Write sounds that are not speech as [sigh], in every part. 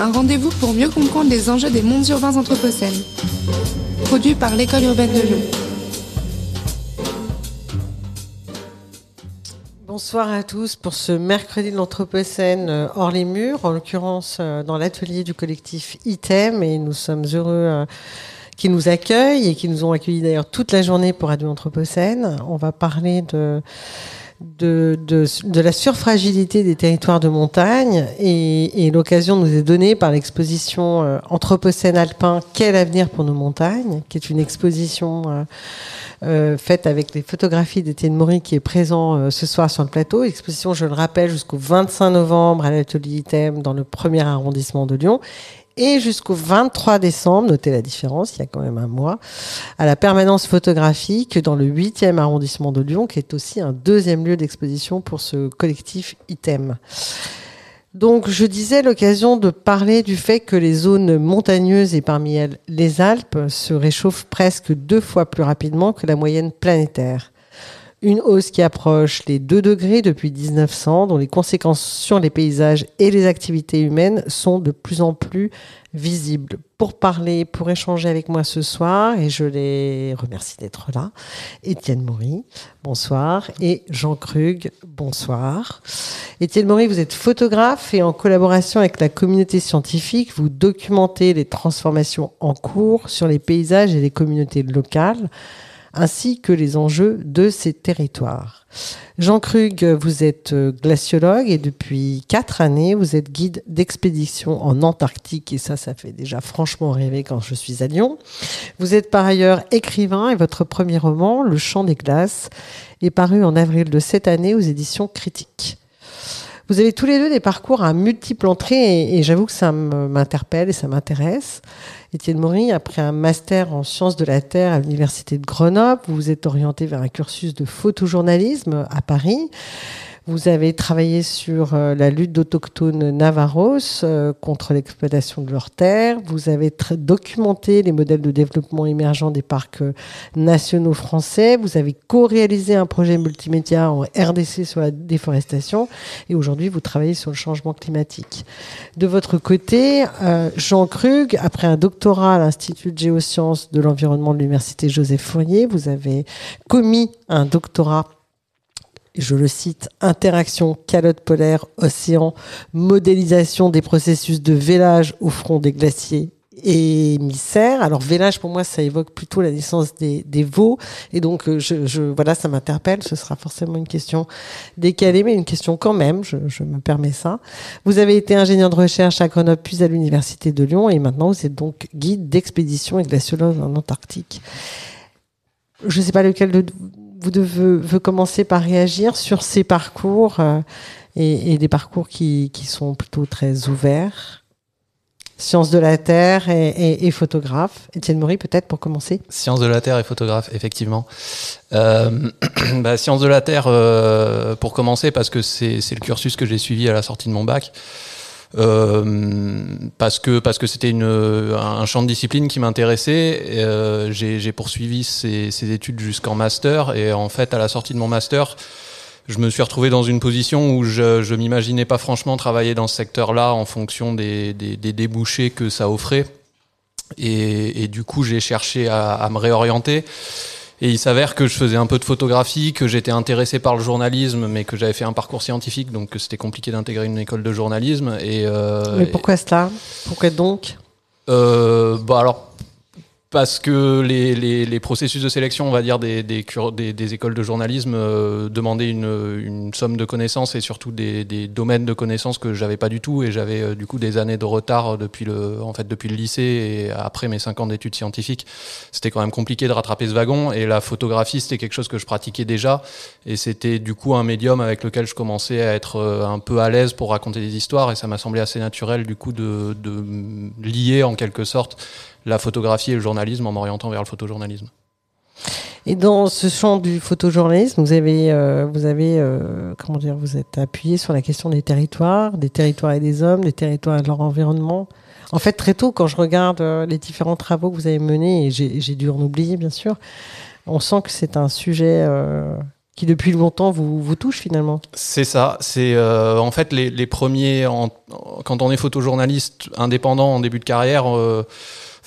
un rendez-vous pour mieux comprendre les enjeux des mondes urbains anthropocènes. Produit par l'École urbaine de Lyon. Bonsoir à tous pour ce mercredi de l'Anthropocène euh, hors les murs, en l'occurrence euh, dans l'atelier du collectif ITEM, et nous sommes heureux euh, qu'ils nous accueillent et qui nous ont accueillis d'ailleurs toute la journée pour Radio Anthropocène. On va parler de de, de, la surfragilité des territoires de montagne et, l'occasion nous est donnée par l'exposition euh, Anthropocène alpin Quel avenir pour nos montagnes qui est une exposition euh, euh, faite avec les photographies d'Étienne Maury qui est présent ce soir sur le plateau. Exposition, je le rappelle, jusqu'au 25 novembre à l'atelier ITEM dans le premier arrondissement de Lyon et jusqu'au 23 décembre, notez la différence, il y a quand même un mois, à la permanence photographique dans le 8e arrondissement de Lyon, qui est aussi un deuxième lieu d'exposition pour ce collectif ITEM. Donc, je disais l'occasion de parler du fait que les zones montagneuses et parmi elles les Alpes se réchauffent presque deux fois plus rapidement que la moyenne planétaire une hausse qui approche les 2 degrés depuis 1900, dont les conséquences sur les paysages et les activités humaines sont de plus en plus visibles. Pour parler, pour échanger avec moi ce soir, et je les remercie d'être là, Étienne Maury, bonsoir, et Jean Krug, bonsoir. Étienne Maury, vous êtes photographe et en collaboration avec la communauté scientifique, vous documentez les transformations en cours sur les paysages et les communautés locales ainsi que les enjeux de ces territoires. Jean Krug, vous êtes glaciologue et depuis quatre années, vous êtes guide d'expédition en Antarctique et ça, ça fait déjà franchement rêver quand je suis à Lyon. Vous êtes par ailleurs écrivain et votre premier roman, Le Chant des glaces, est paru en avril de cette année aux éditions Critiques. Vous avez tous les deux des parcours à multiples entrées et, j'avoue que ça m'interpelle et ça m'intéresse. Étienne Maury, après un master en sciences de la Terre à l'Université de Grenoble, vous vous êtes orienté vers un cursus de photojournalisme à Paris. Vous avez travaillé sur euh, la lutte d'autochtones navarros euh, contre l'exploitation de leurs terres. Vous avez documenté les modèles de développement émergents des parcs euh, nationaux français. Vous avez co-réalisé un projet multimédia en RDC sur la déforestation. Et aujourd'hui, vous travaillez sur le changement climatique. De votre côté, Jean Krug, après un doctorat à l'Institut de géosciences de l'environnement de l'Université Joseph Fourier, vous avez commis un doctorat je le cite, interaction calotte polaire, océan, modélisation des processus de vélage au front des glaciers émissaires. Alors vélage pour moi ça évoque plutôt la naissance des, des veaux et donc euh, je, je voilà ça m'interpelle. Ce sera forcément une question décalée mais une question quand même. Je, je, me permets ça. Vous avez été ingénieur de recherche à Grenoble puis à l'université de Lyon et maintenant vous êtes donc guide d'expédition et glaciologue en Antarctique. Je ne sais pas lequel de vous devez, commencer par réagir sur ces parcours euh, et, des parcours qui, sont plutôt très ouverts. Sciences de la Terre et, photographe. Étienne Maury, peut-être pour commencer. Sciences de la Terre et photographe, effectivement. Euh, [clears throat] bah, Sciences de la Terre, euh, pour commencer, parce que c'est le cursus que j'ai suivi à la sortie de mon bac. Euh, parce que parce que c'était une un champ de discipline qui m'intéressait. Euh, j'ai poursuivi ces, ces études jusqu'en master et en fait à la sortie de mon master, je me suis retrouvé dans une position où je je m'imaginais pas franchement travailler dans ce secteur-là en fonction des, des, des, débouchés que ça offrait. Et, et du coup, j'ai cherché à, à me réorienter. Et il s'avère que je faisais un peu de photographie, que j'étais intéressé par le journalisme, mais que j'avais fait un parcours scientifique, donc c'était compliqué d'intégrer une école de journalisme. Et, euh, mais pourquoi cela? Pourquoi donc? Euh, bah alors parce que les, les, les, processus de sélection, on va dire, des, des, des, écoles de journalisme euh, demandaient une, une, somme de connaissances et surtout des, des domaines de connaissances que j'avais pas du tout. Et j'avais euh, du coup des années de retard depuis le, en fait, depuis le lycée et après mes cinq ans d'études scientifiques. C'était quand même compliqué de rattraper ce wagon et la photographie, c'était quelque chose que je pratiquais déjà. Et c'était du coup un médium avec lequel je commençais à être euh, un peu à l'aise pour raconter des histoires. Et ça m'a semblé assez naturel du coup de, de lier en quelque sorte la photographie et le journalisme en m'orientant vers le photojournalisme. Et dans ce champ du photojournalisme, vous avez, euh, vous avez, euh, comment dire, vous êtes appuyé sur la question des territoires, des territoires et des hommes, des territoires et de leur environnement. En fait, très tôt, quand je regarde euh, les différents travaux que vous avez menés, et j'ai dû en oublier bien sûr, on sent que c'est un sujet qui depuis longtemps vous, vous touche finalement. C'est ça. C'est euh, en fait les, les premiers. En, quand on est photojournaliste indépendant en début de carrière. Euh,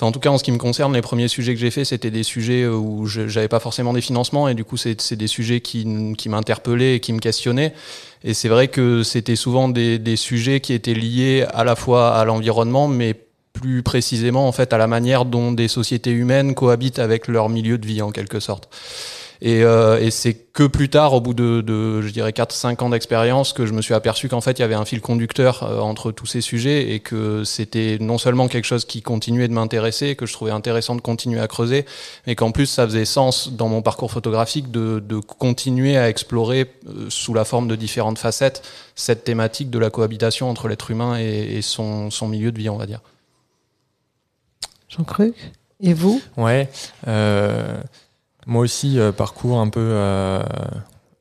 en tout cas, en ce qui me concerne, les premiers sujets que j'ai faits, c'était des sujets où j'avais pas forcément des financements et du coup, c'est des sujets qui, qui m'interpellaient et qui me questionnaient. Et c'est vrai que c'était souvent des, des, sujets qui étaient liés à la fois à l'environnement, mais plus précisément en fait à la manière dont des sociétés humaines cohabitent avec leur milieu de vie en quelque sorte. Et, euh, et c'est que plus tard, au bout de, de je dirais 4-5 ans d'expérience, que je me suis aperçu qu'en fait, il y avait un fil conducteur euh, entre tous ces sujets et que c'était non seulement quelque chose qui continuait de m'intéresser, que je trouvais intéressant de continuer à creuser, mais qu'en plus, ça faisait sens dans mon parcours photographique de, de continuer à explorer euh, sous la forme de différentes facettes cette thématique de la cohabitation entre l'être humain et, et son, son milieu de vie, on va dire. Jean Cruc Et vous? Ouais. Euh, moi aussi, euh, parcours un peu euh,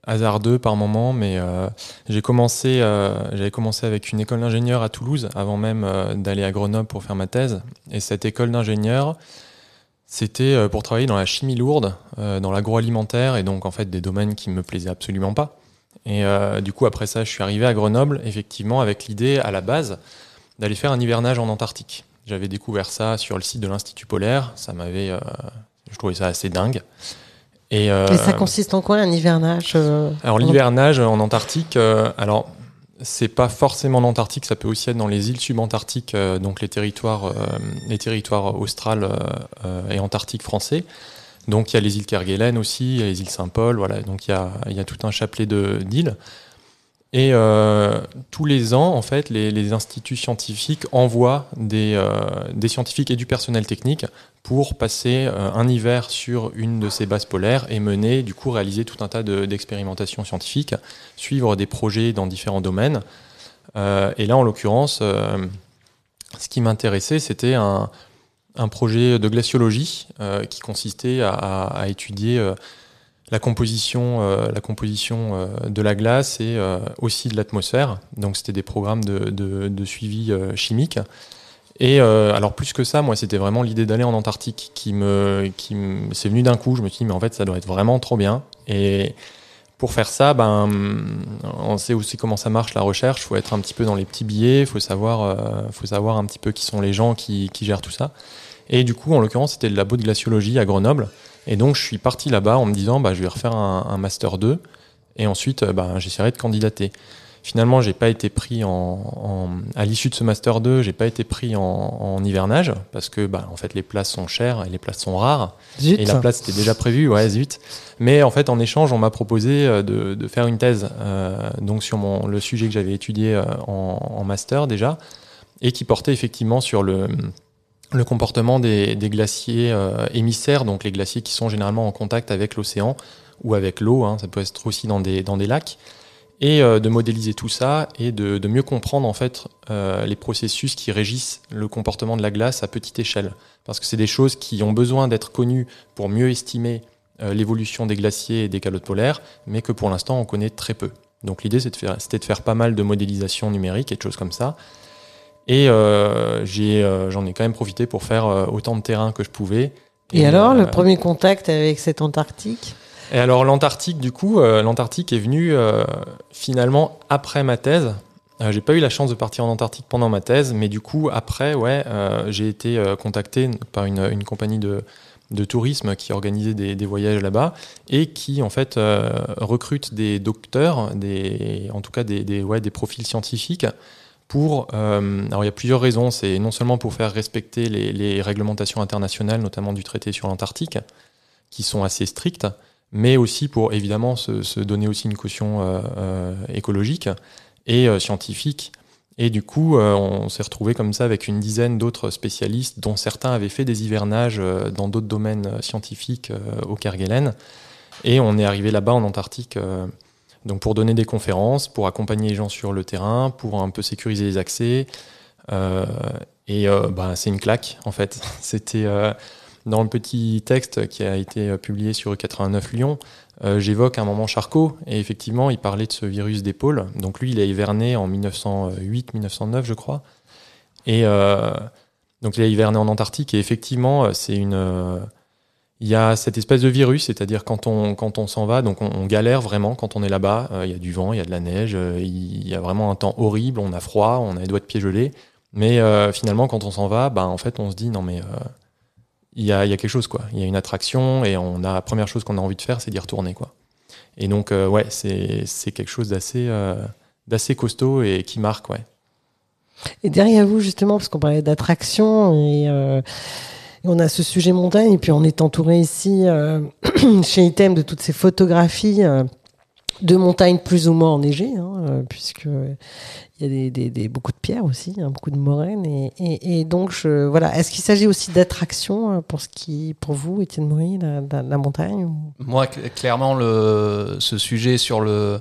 hasardeux par moment, mais euh, j'ai j'avais commencé avec une école d'ingénieur à Toulouse avant même d'aller à Grenoble pour faire ma thèse. Et cette école d'ingénieur, c'était pour travailler dans la chimie lourde, dans l'agroalimentaire, et donc en fait des domaines qui me plaisaient absolument pas. Et du coup, après ça, je suis arrivé à Grenoble, effectivement, avec l'idée à la base d'aller faire un hivernage en Antarctique. J'avais découvert ça sur le site de l'Institut polaire. Ça m'avait, je trouvais ça assez dingue. Et, euh, ça consiste en quoi un hivernage euh, Alors l'hivernage en Antarctique, euh, alors c'est pas forcément en Antarctique, ça peut aussi être dans les îles subantarctiques, donc les territoires, les territoires australes et antarctiques français. Donc il y a les îles Kerguelen aussi, il y a les îles Saint-Paul, voilà. Donc il y a, il y a tout un chapelet d'îles. Et euh, tous les ans, en fait, les, instituts scientifiques envoient des, euh, des, scientifiques et du personnel technique pour passer euh, un hiver sur une de ces bases polaires et mener, du coup, réaliser tout un tas d'expérimentations scientifiques, suivre des projets dans différents domaines. Et là, en l'occurrence, ce qui m'intéressait, c'était un, un, projet de glaciologie qui consistait à étudier la composition, euh, la composition euh, de la glace et euh, aussi de l'atmosphère. Donc c'était des programmes de, de, de suivi chimique. Et alors plus que ça, moi c'était vraiment l'idée d'aller en Antarctique qui me, qui me, c'est venu d'un coup. Je me suis dit mais en fait ça doit être vraiment trop bien. Et pour faire ça, ben on sait aussi comment ça marche la recherche. Faut être un petit peu dans les petits billets. Il faut savoir, faut savoir un petit peu qui sont les gens qui, qui gèrent tout ça. Et du coup, en l'occurrence, c'était le labo de glaciologie à Grenoble. Et donc, je suis parti là-bas en me disant, bah, je vais refaire un, un Master 2 et ensuite, euh, bah, j'essaierai de candidater. Finalement, j'ai pas été pris en, en à l'issue de ce master 2, j'ai pas été pris en, en, hivernage parce que bah, en fait les places sont chères et les places sont rares zut. et la place était déjà prévue, ouais zut. Mais en fait en échange, on m'a proposé euh, de, de, faire une thèse euh, donc sur mon le sujet que j'avais étudié en, en, master déjà et qui portait effectivement sur le le comportement des, glaciers euh, émissaires, donc les glaciers qui sont généralement en contact avec l'océan ou avec l'eau, hein, ça peut être aussi dans des, dans des lacs, et euh, de modéliser tout ça et de, de mieux comprendre en fait euh, les processus qui régissent le comportement de la glace à petite échelle, parce que c'est des choses qui ont besoin d'être connues pour mieux estimer l'évolution des glaciers et des calottes polaires, mais que pour l'instant on connaît très peu. Donc l'idée c'était de, de faire pas mal de modélisation numérique et de choses comme ça. Et euh, euh, j'en ai, ai, quand même profité pour faire euh, autant de terrain que je pouvais. Et, et alors, le premier contact avec cette Antarctique? Et alors, l'Antarctique, du coup, l'Antarctique est venu finalement après ma thèse. j'ai pas eu la chance de partir en Antarctique pendant ma thèse, mais du coup, après, ouais, j'ai été contacté par une, une compagnie de, de tourisme qui organisait des, des voyages là-bas et qui en fait euh, recrute des docteurs, des, en tout cas des, des, ouais, des profils scientifiques pour, euh, alors il y a plusieurs raisons, c'est non seulement pour faire respecter les, réglementations internationales, notamment du traité sur l'Antarctique, qui sont assez strictes, mais aussi pour évidemment se, donner aussi une caution euh, euh, écologique et scientifique. Et du coup, on s'est retrouvé comme ça avec une dizaine d'autres spécialistes, dont certains avaient fait des hivernages dans d'autres domaines scientifiques au Kerguelen. Et on est arrivé là-bas en Antarctique donc pour donner des conférences, pour accompagner les gens sur le terrain, pour un peu sécuriser les accès. Euh, et euh, bah, c'est une claque en fait. [laughs] C'était euh, dans le petit texte qui a été publié sur 89 Lyon. J'évoque un moment Charcot et effectivement il parlait de ce virus d'épaule. Donc lui il a hiverné en 1908-1909 je crois. Et donc il a hiverné en Antarctique et effectivement c'est une il y a cette espèce de virus, c'est-à-dire quand on, quand on s'en va, donc on, galère vraiment quand on est là-bas. Euh, il y a du vent, il y a de la neige, euh, il y a vraiment un temps horrible, on a froid, on a les doigts de pied gelés. Mais euh, finalement, quand on s'en va, bah, en fait, on se dit non, mais il y, a, y a quelque chose, quoi. Il y a une attraction et on a, la première chose qu'on a envie de faire, c'est d'y retourner, quoi. Et donc, ouais, c'est quelque chose d'assez d'assez costaud et qui marque, ouais. Et derrière vous, justement, parce qu'on parlait d'attraction et on a ce sujet montagne, et puis on est entouré ici, euh, [clears throat] chez Item, de toutes ces photographies euh, de montagnes plus ou moins enneigées, hein, euh, puisque il y a beaucoup de pierres aussi, hein, beaucoup de moraines. Et, donc, je, voilà. Est-ce qu'il s'agit aussi d'attraction pour ce qui, pour vous, Étienne Moury, la, la, montagne Moi, clairement, ce sujet sur le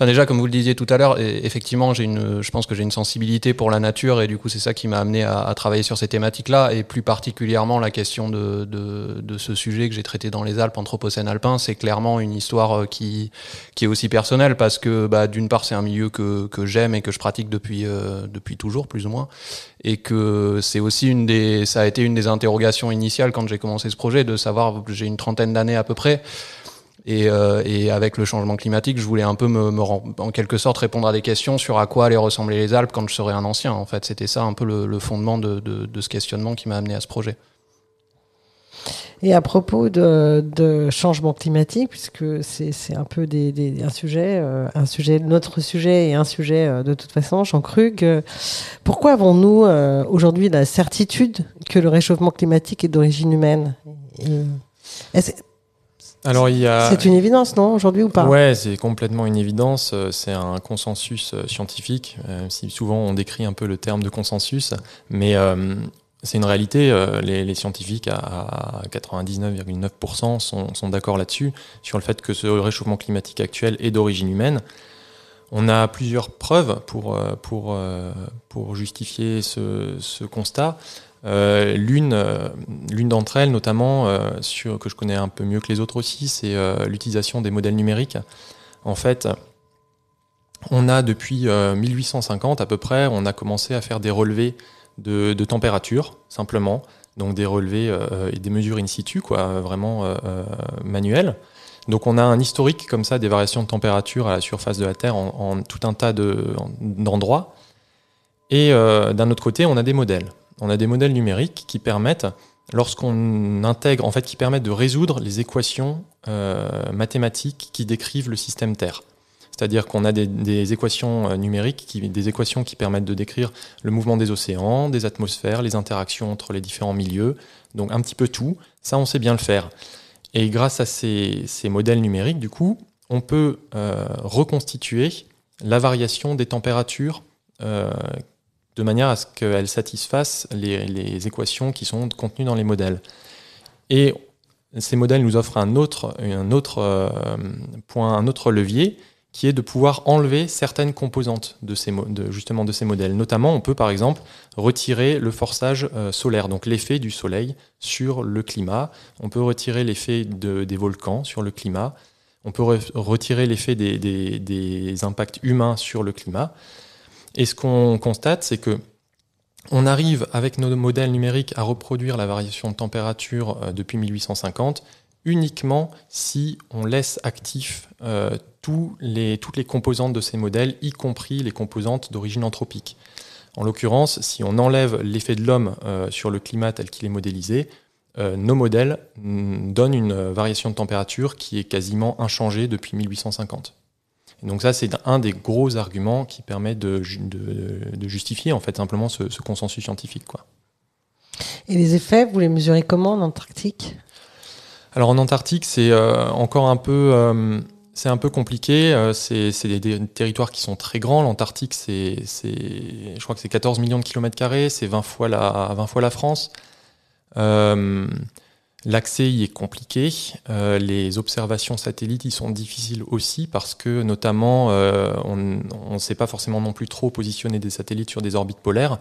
déjà, comme vous le disiez tout à l'heure, effectivement, j'ai une, je pense que j'ai une sensibilité pour la nature et du coup, c'est ça qui m'a amené à, travailler sur ces thématiques-là et plus particulièrement la question de, de, de ce sujet que j'ai traité dans les Alpes, Anthropocène alpin, c'est clairement une histoire euh, qui, qui est aussi personnelle parce que, bah, d'une part, c'est un milieu que, que j'aime et que je pratique depuis, euh, depuis toujours, plus ou moins, et que c'est aussi une des, ça a été une des interrogations initiales quand j'ai commencé ce projet de savoir, j'ai une trentaine d'années à peu près. Et, euh, et, avec le changement climatique, je voulais un peu me, en quelque sorte répondre à des questions sur à quoi allaient ressembler les Alpes quand je serais un ancien. En fait, c'était ça un peu le, fondement de, ce questionnement qui m'a amené à ce projet. Et à propos de, changement climatique, puisque c'est un peu un sujet, euh, un sujet, notre sujet et un sujet euh, de toute façon, Jean Krug, pourquoi avons-nous aujourd'hui la certitude que le réchauffement climatique est d'origine humaine? Alors, il y a... C'est une évidence, non, aujourd'hui ou pas? Ouais, c'est complètement une évidence. Euh, c'est un consensus euh, scientifique, euh, si souvent on décrit un peu le terme de consensus, mais c'est une réalité. les, scientifiques à, 99,9% sont, sont d'accord là-dessus, sur le fait que ce réchauffement climatique actuel est d'origine humaine. On a plusieurs preuves pour, pour, pour justifier ce, ce constat. Euh, l'une, euh, l'une d'entre elles, notamment, euh, que je connais un peu mieux que les autres aussi, c'est l'utilisation des modèles numériques. En fait, on a depuis 1850 à peu près, on a commencé à faire des relevés de, température, simplement, donc des relevés et des mesures in situ, quoi, vraiment manuelles. Donc on a un historique comme ça des variations de température à la surface de la Terre en, en tout un tas de, d'endroits. Et d'un autre côté, on a des modèles on a des modèles numériques qui permettent, lorsqu'on intègre, en fait, qui permettent de résoudre les équations euh, mathématiques qui décrivent le système Terre. C'est-à-dire qu'on a des, équations euh, numériques, qui, des équations qui permettent de décrire le mouvement des océans, des atmosphères, les interactions entre les différents milieux, donc un petit peu tout. Ça, on sait bien le faire. Et grâce à ces, modèles numériques, du coup, on peut euh, reconstituer la variation des températures de manière à ce qu'elles satisfassent les, équations qui sont contenues dans les modèles. Et ces modèles nous offrent un autre, euh, point, un autre levier, qui est de pouvoir enlever certaines composantes de ces, de, ces modèles. Notamment, on peut par exemple retirer le forçage euh, solaire, donc l'effet du soleil sur le climat. On peut retirer l'effet des volcans sur le climat. On peut retirer l'effet des impacts humains sur le climat. Et ce qu'on constate, c'est que on arrive avec nos modèles numériques à reproduire la variation de température euh, depuis 1850 uniquement si on laisse actifs euh, toutes les composantes de ces modèles, y compris les composantes d'origine anthropique. En l'occurrence, si on enlève l'effet de l'homme euh, sur le climat tel qu'il est modélisé, nos modèles mm, donnent une variation de température qui est quasiment inchangée depuis 1850 donc ça, c'est un des gros arguments qui permet de, de, justifier en fait simplement ce, consensus scientifique. Quoi. Et les effets, vous les mesurez comment en Antarctique? Alors en Antarctique, c'est euh, encore un peu, euh, c'est un peu compliqué. Euh, c'est des, territoires qui sont très grands. L'Antarctique, c'est, je crois que c'est 14 millions de kilomètres carrés, c'est 20 fois la, 20 fois la France. L'accès y est compliqué. Euh, les observations satellites y sont difficiles aussi parce que notamment euh, on ne sait pas forcément non plus trop positionner des satellites sur des orbites polaires.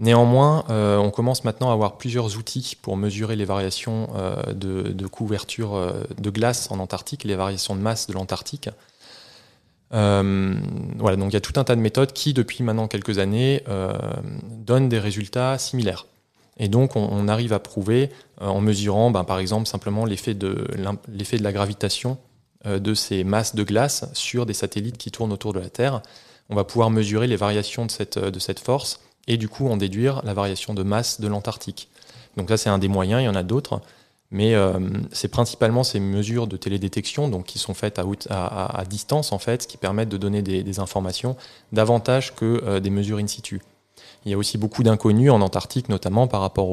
Néanmoins, euh, on commence maintenant à avoir plusieurs outils pour mesurer les variations de, couverture de glace en Antarctique, les variations de masse de l'Antarctique. voilà, donc il y a tout un tas de méthodes qui, depuis maintenant quelques années, donnent des résultats similaires. Et donc, on, arrive à prouver, en mesurant, ben, par exemple, simplement l'effet de, la gravitation de ces masses de glace sur des satellites qui tournent autour de la Terre. On va pouvoir mesurer les variations de cette, de cette force et du coup en déduire la variation de masse de l'Antarctique. Donc ça, c'est un des moyens, il y en a d'autres. Mais euh, c'est principalement ces mesures de télédétection donc, qui sont faites à, distance, en fait, qui permettent de donner des, informations davantage que euh, des mesures in situ. Il y a aussi beaucoup d'inconnus en Antarctique, notamment par rapport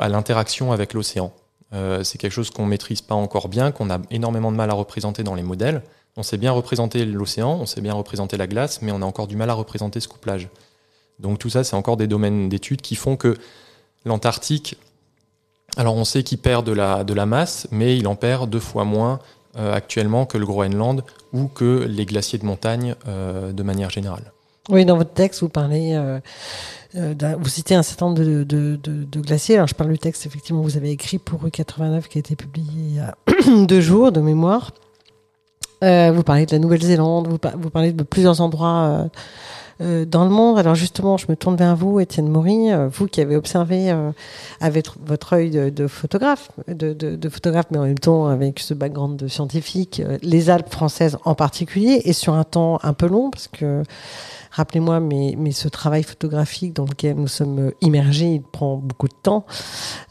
à l'interaction avec l'océan. Euh, c'est quelque chose qu'on ne maîtrise pas encore bien, qu'on a énormément de mal à représenter dans les modèles. On sait bien représenter l'océan, on sait bien représenter la glace, mais on a encore du mal à représenter ce couplage. Donc tout ça, c'est encore des domaines d'études qui font que l'Antarctique alors on sait qu'il perd de la, de la masse, mais il en perd deux fois moins euh, actuellement que le Groenland ou que les glaciers de montagne euh, de manière générale. Oui, dans votre texte, vous parlez, euh, vous citez un certain nombre de, glaciers. Alors je parle du texte, effectivement, vous avez écrit pour U89 qui a été publié il y a [clears throat] deux jours de mémoire. vous parlez de la Nouvelle-Zélande, vous, parlez de plusieurs endroits euh, dans le monde. Alors justement, je me tourne vers vous, Étienne Maury, euh, vous qui avez observé euh, avec votre œil de, photographe, de, photographe, mais en même temps avec ce background de scientifique, les Alpes françaises en particulier, et sur un temps un peu long, parce que Rappelez-moi, mais, mais ce travail photographique dans lequel nous sommes immergés, il prend beaucoup de temps.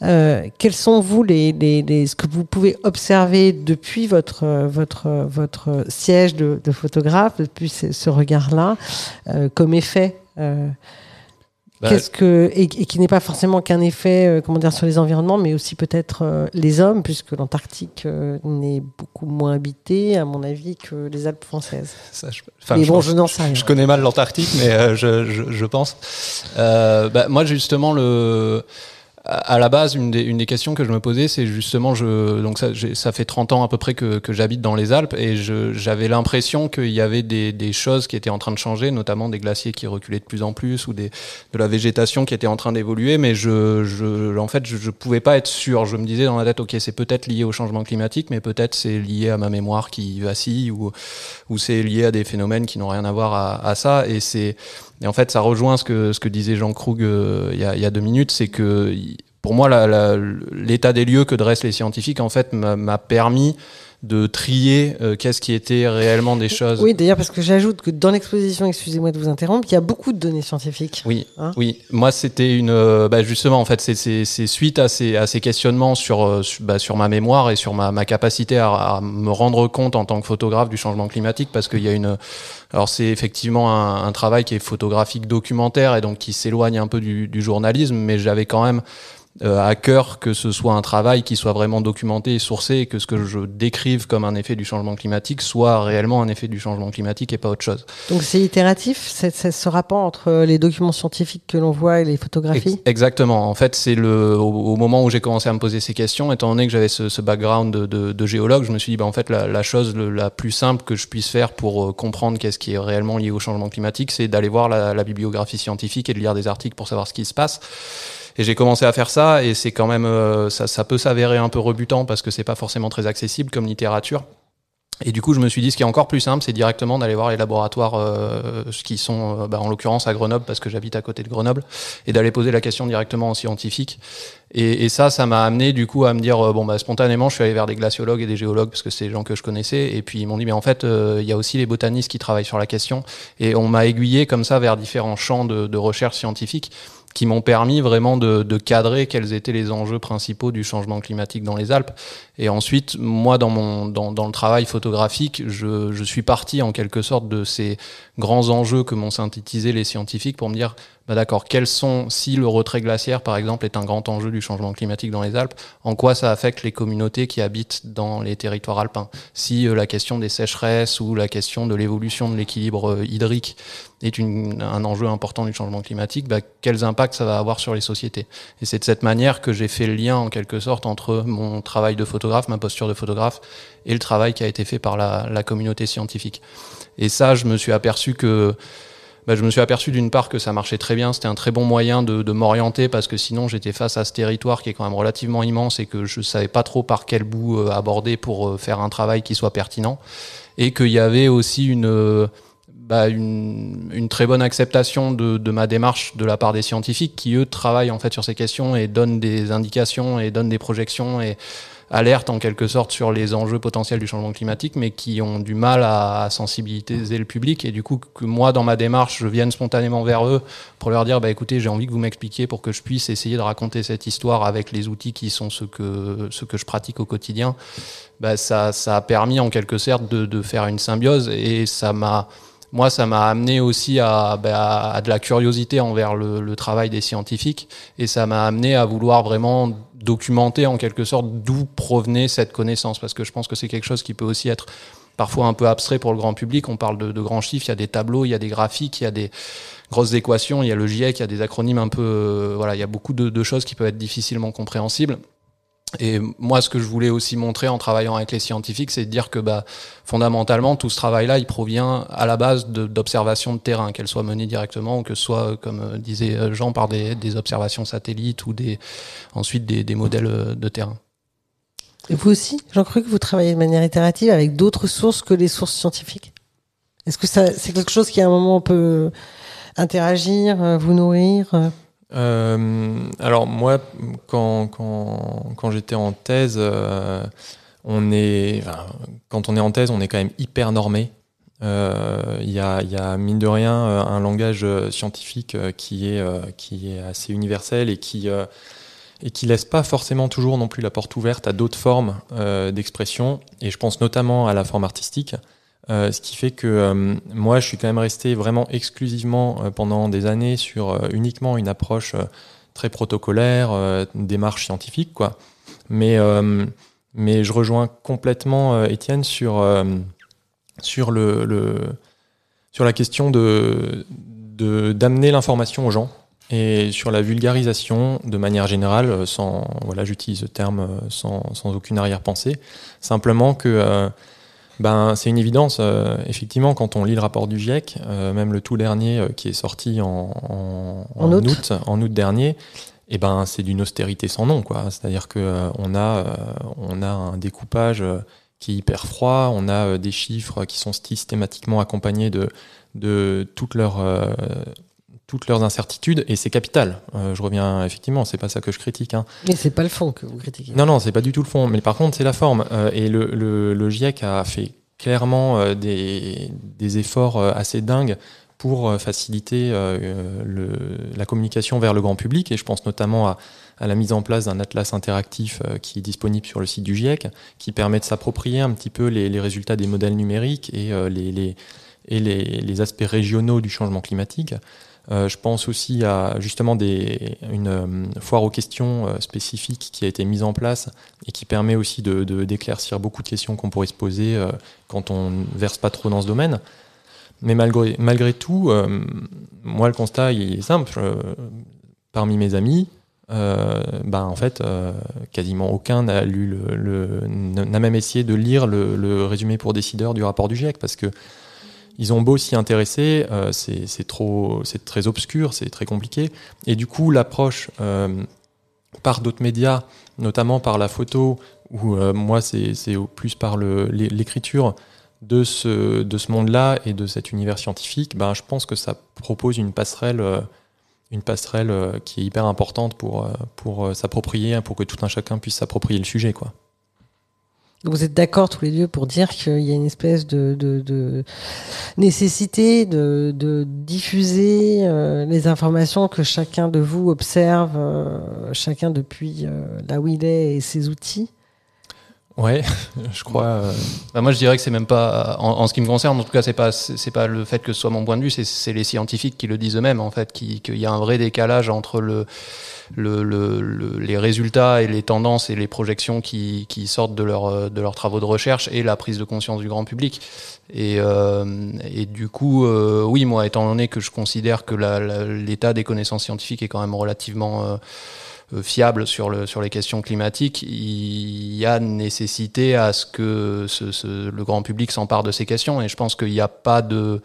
Euh, quels sont, vous, les, les, ce que vous pouvez observer depuis votre, votre, votre siège de, photographe, depuis ce, regard-là, euh, comme effet euh, bah, Qu'est-ce que et, qui n'est pas forcément qu'un effet, euh, comment dire, sur les environnements, mais aussi peut-être euh, les hommes, puisque l'Antarctique euh, n'est beaucoup moins habité, à mon avis, que les Alpes françaises. [laughs] Ça, je, mais bon, je n'en sais rien. Je connais mal l'Antarctique, mais je, je, je, pense. Bah, moi, justement, le à la base, une des, une des, questions que je me posais, c'est justement, je, donc ça, ça, fait 30 ans à peu près que, que j'habite dans les Alpes et j'avais l'impression qu'il y avait des, des, choses qui étaient en train de changer, notamment des glaciers qui reculaient de plus en plus ou des, de la végétation qui était en train d'évoluer, mais je, je, en fait, je, je pouvais pas être sûr. Je me disais dans la tête, ok, c'est peut-être lié au changement climatique, mais peut-être c'est lié à ma mémoire qui vacille ou, ou c'est lié à des phénomènes qui n'ont rien à voir à, à ça. Et c'est et en fait, ça rejoint ce que, ce que disait Jean Krug euh, il, y a, il y a deux minutes, c'est que pour moi, l'état des lieux que dressent les scientifiques, en fait, m'a permis de trier euh, qu'est-ce qui était réellement des choses. Oui, d'ailleurs, parce que j'ajoute que dans l'exposition, excusez-moi de vous interrompre, il y a beaucoup de données scientifiques. Oui, hein oui. Moi, c'était une, euh, bah, justement, en fait, c'est suite à ces, à ces questionnements sur, euh, bah, sur ma mémoire et sur ma, ma capacité à, à, me rendre compte en tant que photographe du changement climatique, parce qu'il y a une, alors c'est effectivement un, un, travail qui est photographique documentaire et donc qui s'éloigne un peu du, du journalisme, mais j'avais quand même à cœur que ce soit un travail qui soit vraiment documenté et sourcé et que ce que je décrive comme un effet du changement climatique soit réellement un effet du changement climatique et pas autre chose. Donc c'est itératif, c'est ce rapport entre les documents scientifiques que l'on voit et les photographies Exactement. En fait, c'est le au, moment où j'ai commencé à me poser ces questions, étant donné que j'avais ce, ce, background de, de, de, géologue, je me suis dit, bah, en fait, la, la chose la plus simple que je puisse faire pour euh, comprendre qu'est-ce qui est réellement lié au changement climatique, c'est d'aller voir la, la bibliographie scientifique et de lire des articles pour savoir ce qui se passe. Et j'ai commencé à faire ça, et c'est quand même, euh, ça, ça peut s'avérer un peu rebutant parce que c'est pas forcément très accessible comme littérature. Et du coup, je me suis dit, ce qui est encore plus simple, c'est directement d'aller voir les laboratoires euh, qui sont, euh, bah, en l'occurrence, à Grenoble, parce que j'habite à côté de Grenoble, et d'aller poser la question directement aux scientifiques. Et, et ça, ça m'a amené du coup à me dire, euh, bon, bah, spontanément, je suis allé vers des glaciologues et des géologues, parce que c'est des gens que je connaissais, et puis ils m'ont dit, mais en fait, il y a aussi les botanistes qui travaillent sur la question, et on m'a aiguillé comme ça vers différents champs de, de recherche scientifique qui m'ont permis vraiment de, de, cadrer quels étaient les enjeux principaux du changement climatique dans les Alpes. Et ensuite, moi, dans, mon, dans, dans le travail photographique, je, je, suis parti en quelque sorte de ces grands enjeux que m'ont synthétisé les scientifiques pour me dire, bah d'accord, quels sont, si le retrait glaciaire, par exemple, est un grand enjeu du changement climatique dans les Alpes, en quoi ça affecte les communautés qui habitent dans les territoires alpins? Si euh, la question des sécheresses ou la question de l'évolution de l'équilibre euh, hydrique est un enjeu important du changement climatique, bah, quels impacts ça va avoir sur les sociétés? Et c'est de cette manière que j'ai fait le lien, en quelque sorte, entre mon travail de photographe, ma posture de photographe, et le travail qui a été fait par la communauté scientifique. Et ça, je me suis aperçu que bah, je me suis aperçu d'une part que ça marchait très bien, c'était un très bon moyen de, de m'orienter parce que sinon j'étais face à ce territoire qui est quand même relativement immense et que je savais pas trop par quel bout euh, aborder pour euh, faire un travail qui soit pertinent. Et qu'il y avait aussi une bah, une, une, très bonne acceptation de, de, ma démarche de la part des scientifiques qui eux travaillent en fait sur ces questions et donnent des indications et donnent des projections et alerte en quelque sorte sur les enjeux potentiels du changement climatique, mais qui ont du mal à, sensibiliser le public. Et du coup, que moi, dans ma démarche, je vienne spontanément vers eux pour leur dire, bah, écoutez, j'ai envie que vous m'expliquiez pour que je puisse essayer de raconter cette histoire avec les outils qui sont ceux que, ce que je pratique au quotidien. Bah, ça, ça a permis en quelque sorte de, de faire une symbiose et ça m'a moi, ça m'a amené aussi à, bah, à, de la curiosité envers le travail des scientifiques et ça m'a amené à vouloir vraiment documenter en quelque sorte d'où provenait cette connaissance, parce que je pense que c'est quelque chose qui peut aussi être parfois un peu abstrait pour le grand public. On parle de, grands chiffres, il y a des tableaux, il y a des graphiques, il y a des grosses équations, il y a le GIEC, il y a des acronymes un peu, euh, voilà, il y a beaucoup de, choses qui peuvent être difficilement compréhensibles. Et moi, ce que je voulais aussi montrer en travaillant avec les scientifiques, c'est de dire que bah, fondamentalement, tout ce travail-là, il provient à la base d'observations de, terrain, qu'elles soient menées directement ou que ce soit, comme euh, disait euh, Jean, par des, observations satellites ou des, ensuite des, modèles euh, de terrain. Et vous aussi, j'en crois que vous travaillez de manière itérative avec d'autres sources que les sources scientifiques? Est-ce que c'est quelque chose qui à un moment peut interagir, vous nourrir alors moi, quand, quand, j'étais en thèse, euh, on est, quand on est en thèse, on est quand même hyper normé. Il euh, y, a, y, a, mine de rien un langage scientifique qui est, qui est assez universel et qui, et qui laisse pas forcément toujours non plus la porte ouverte à d'autres formes d'expression. Et je pense notamment à la forme artistique. Euh, ce qui fait que euh, moi, je suis quand même resté vraiment exclusivement euh, pendant des années sur uniquement une approche très protocolaire, démarche scientifique, quoi. Mais, mais je rejoins complètement Étienne sur, sur, le, sur la question d'amener l'information aux gens et sur la vulgarisation de manière générale, sans voilà, j'utilise le terme sans, sans aucune arrière-pensée, simplement que ben, c'est une évidence. Euh, effectivement, quand on lit le rapport du GIEC, euh, même le tout dernier euh, qui est sorti en, en, en août. en août dernier, et eh ben, c'est d'une austérité sans nom. C'est-à-dire qu'on a, on a un découpage qui est hyper froid, on a des chiffres qui sont systématiquement accompagnés de, de toutes leurs toutes leurs incertitudes et c'est capital. Euh, je reviens effectivement, c'est pas ça que je critique. Hein. Mais c'est pas le fond que vous critiquez. Non, non, c'est pas du tout le fond. Mais par contre, c'est la forme. Euh, et le, le, le, GIEC a fait clairement euh, des, des, efforts assez dingues pour faciliter le, la communication vers le grand public. Et je pense notamment à, à la mise en place d'un atlas interactif qui est disponible sur le site du GIEC, qui permet de s'approprier un petit peu les, les, résultats des modèles numériques et les, les et les, les, aspects régionaux du changement climatique. Euh, je pense aussi à justement une euh, foire aux questions euh, spécifique qui a été mise en place et qui permet aussi de, d'éclaircir beaucoup de questions qu'on pourrait se poser quand on verse pas trop dans ce domaine. Mais malgré, tout, moi le constat il est simple. parmi mes amis, ben en fait, quasiment aucun n'a le, même essayé de lire le, le, résumé pour décideurs du rapport du GIEC parce que ils ont beau s'y intéresser, euh, c'est trop, c'est très obscur, c'est très compliqué. Et du coup, l'approche euh, par d'autres médias, notamment par la photo, ou euh, moi c'est plus par l'écriture de ce, de ce monde-là et de cet univers scientifique, ben, je pense que ça propose une passerelle, une passerelle qui est hyper importante pour, pour s'approprier, pour que tout un chacun puisse s'approprier le sujet. quoi. Vous êtes d'accord tous les deux pour dire qu'il y a une espèce de, de, nécessité de, de diffuser euh, les informations que chacun de vous observe, euh, chacun depuis euh, là où il est et ses outils? Ouais, [laughs] je crois. Bah moi, je dirais que c'est même pas, en, ce qui me concerne, en tout cas, c'est pas, c'est pas le fait que ce soit mon point de vue, c'est les scientifiques qui le disent eux-mêmes, en fait, qu'il y a un vrai décalage entre le le, le, les résultats et les tendances et les projections qui, qui sortent de, leur, de leurs travaux de recherche et la prise de conscience du grand public. Et, euh, et du coup, euh, oui, moi, étant donné que je considère que l'état des connaissances scientifiques est quand même relativement euh, euh, fiable sur, le, sur les questions climatiques, il y a nécessité à ce que le grand public s'empare de ces questions. Et je pense qu'il n'y a pas de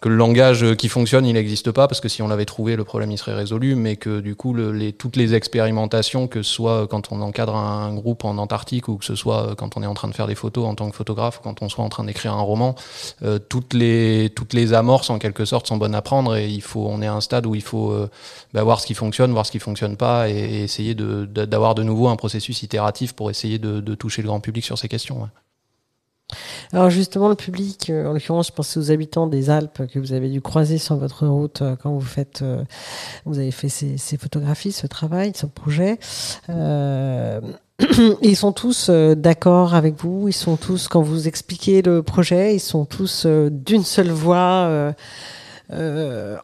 que le langage qui fonctionne, il n'existe pas, parce que si on l'avait trouvé, le problème il serait résolu, mais que du coup, le, les, toutes les expérimentations, que ce soit quand on encadre un groupe en Antarctique ou que ce soit quand on est en train de faire des photos en tant que photographe, quand on soit en train d'écrire un roman, euh, toutes, les, toutes les amorces en quelque sorte sont bonnes à prendre et il faut, on est à un stade où il faut euh, bah, voir ce qui fonctionne, voir ce qui fonctionne pas et, essayer d'avoir de, de, nouveau un processus itératif pour essayer de, de toucher le grand public sur ces questions. Ouais. Alors justement, le public, euh, en l'occurrence, je pense aux habitants des Alpes que vous avez dû croiser sur votre route euh, quand vous faites, euh, avez fait ces, photographies, ce travail, ce projet. [clears throat] Ils sont tous d'accord avec vous. Ils sont tous, quand vous expliquez le projet, ils sont tous d'une seule voix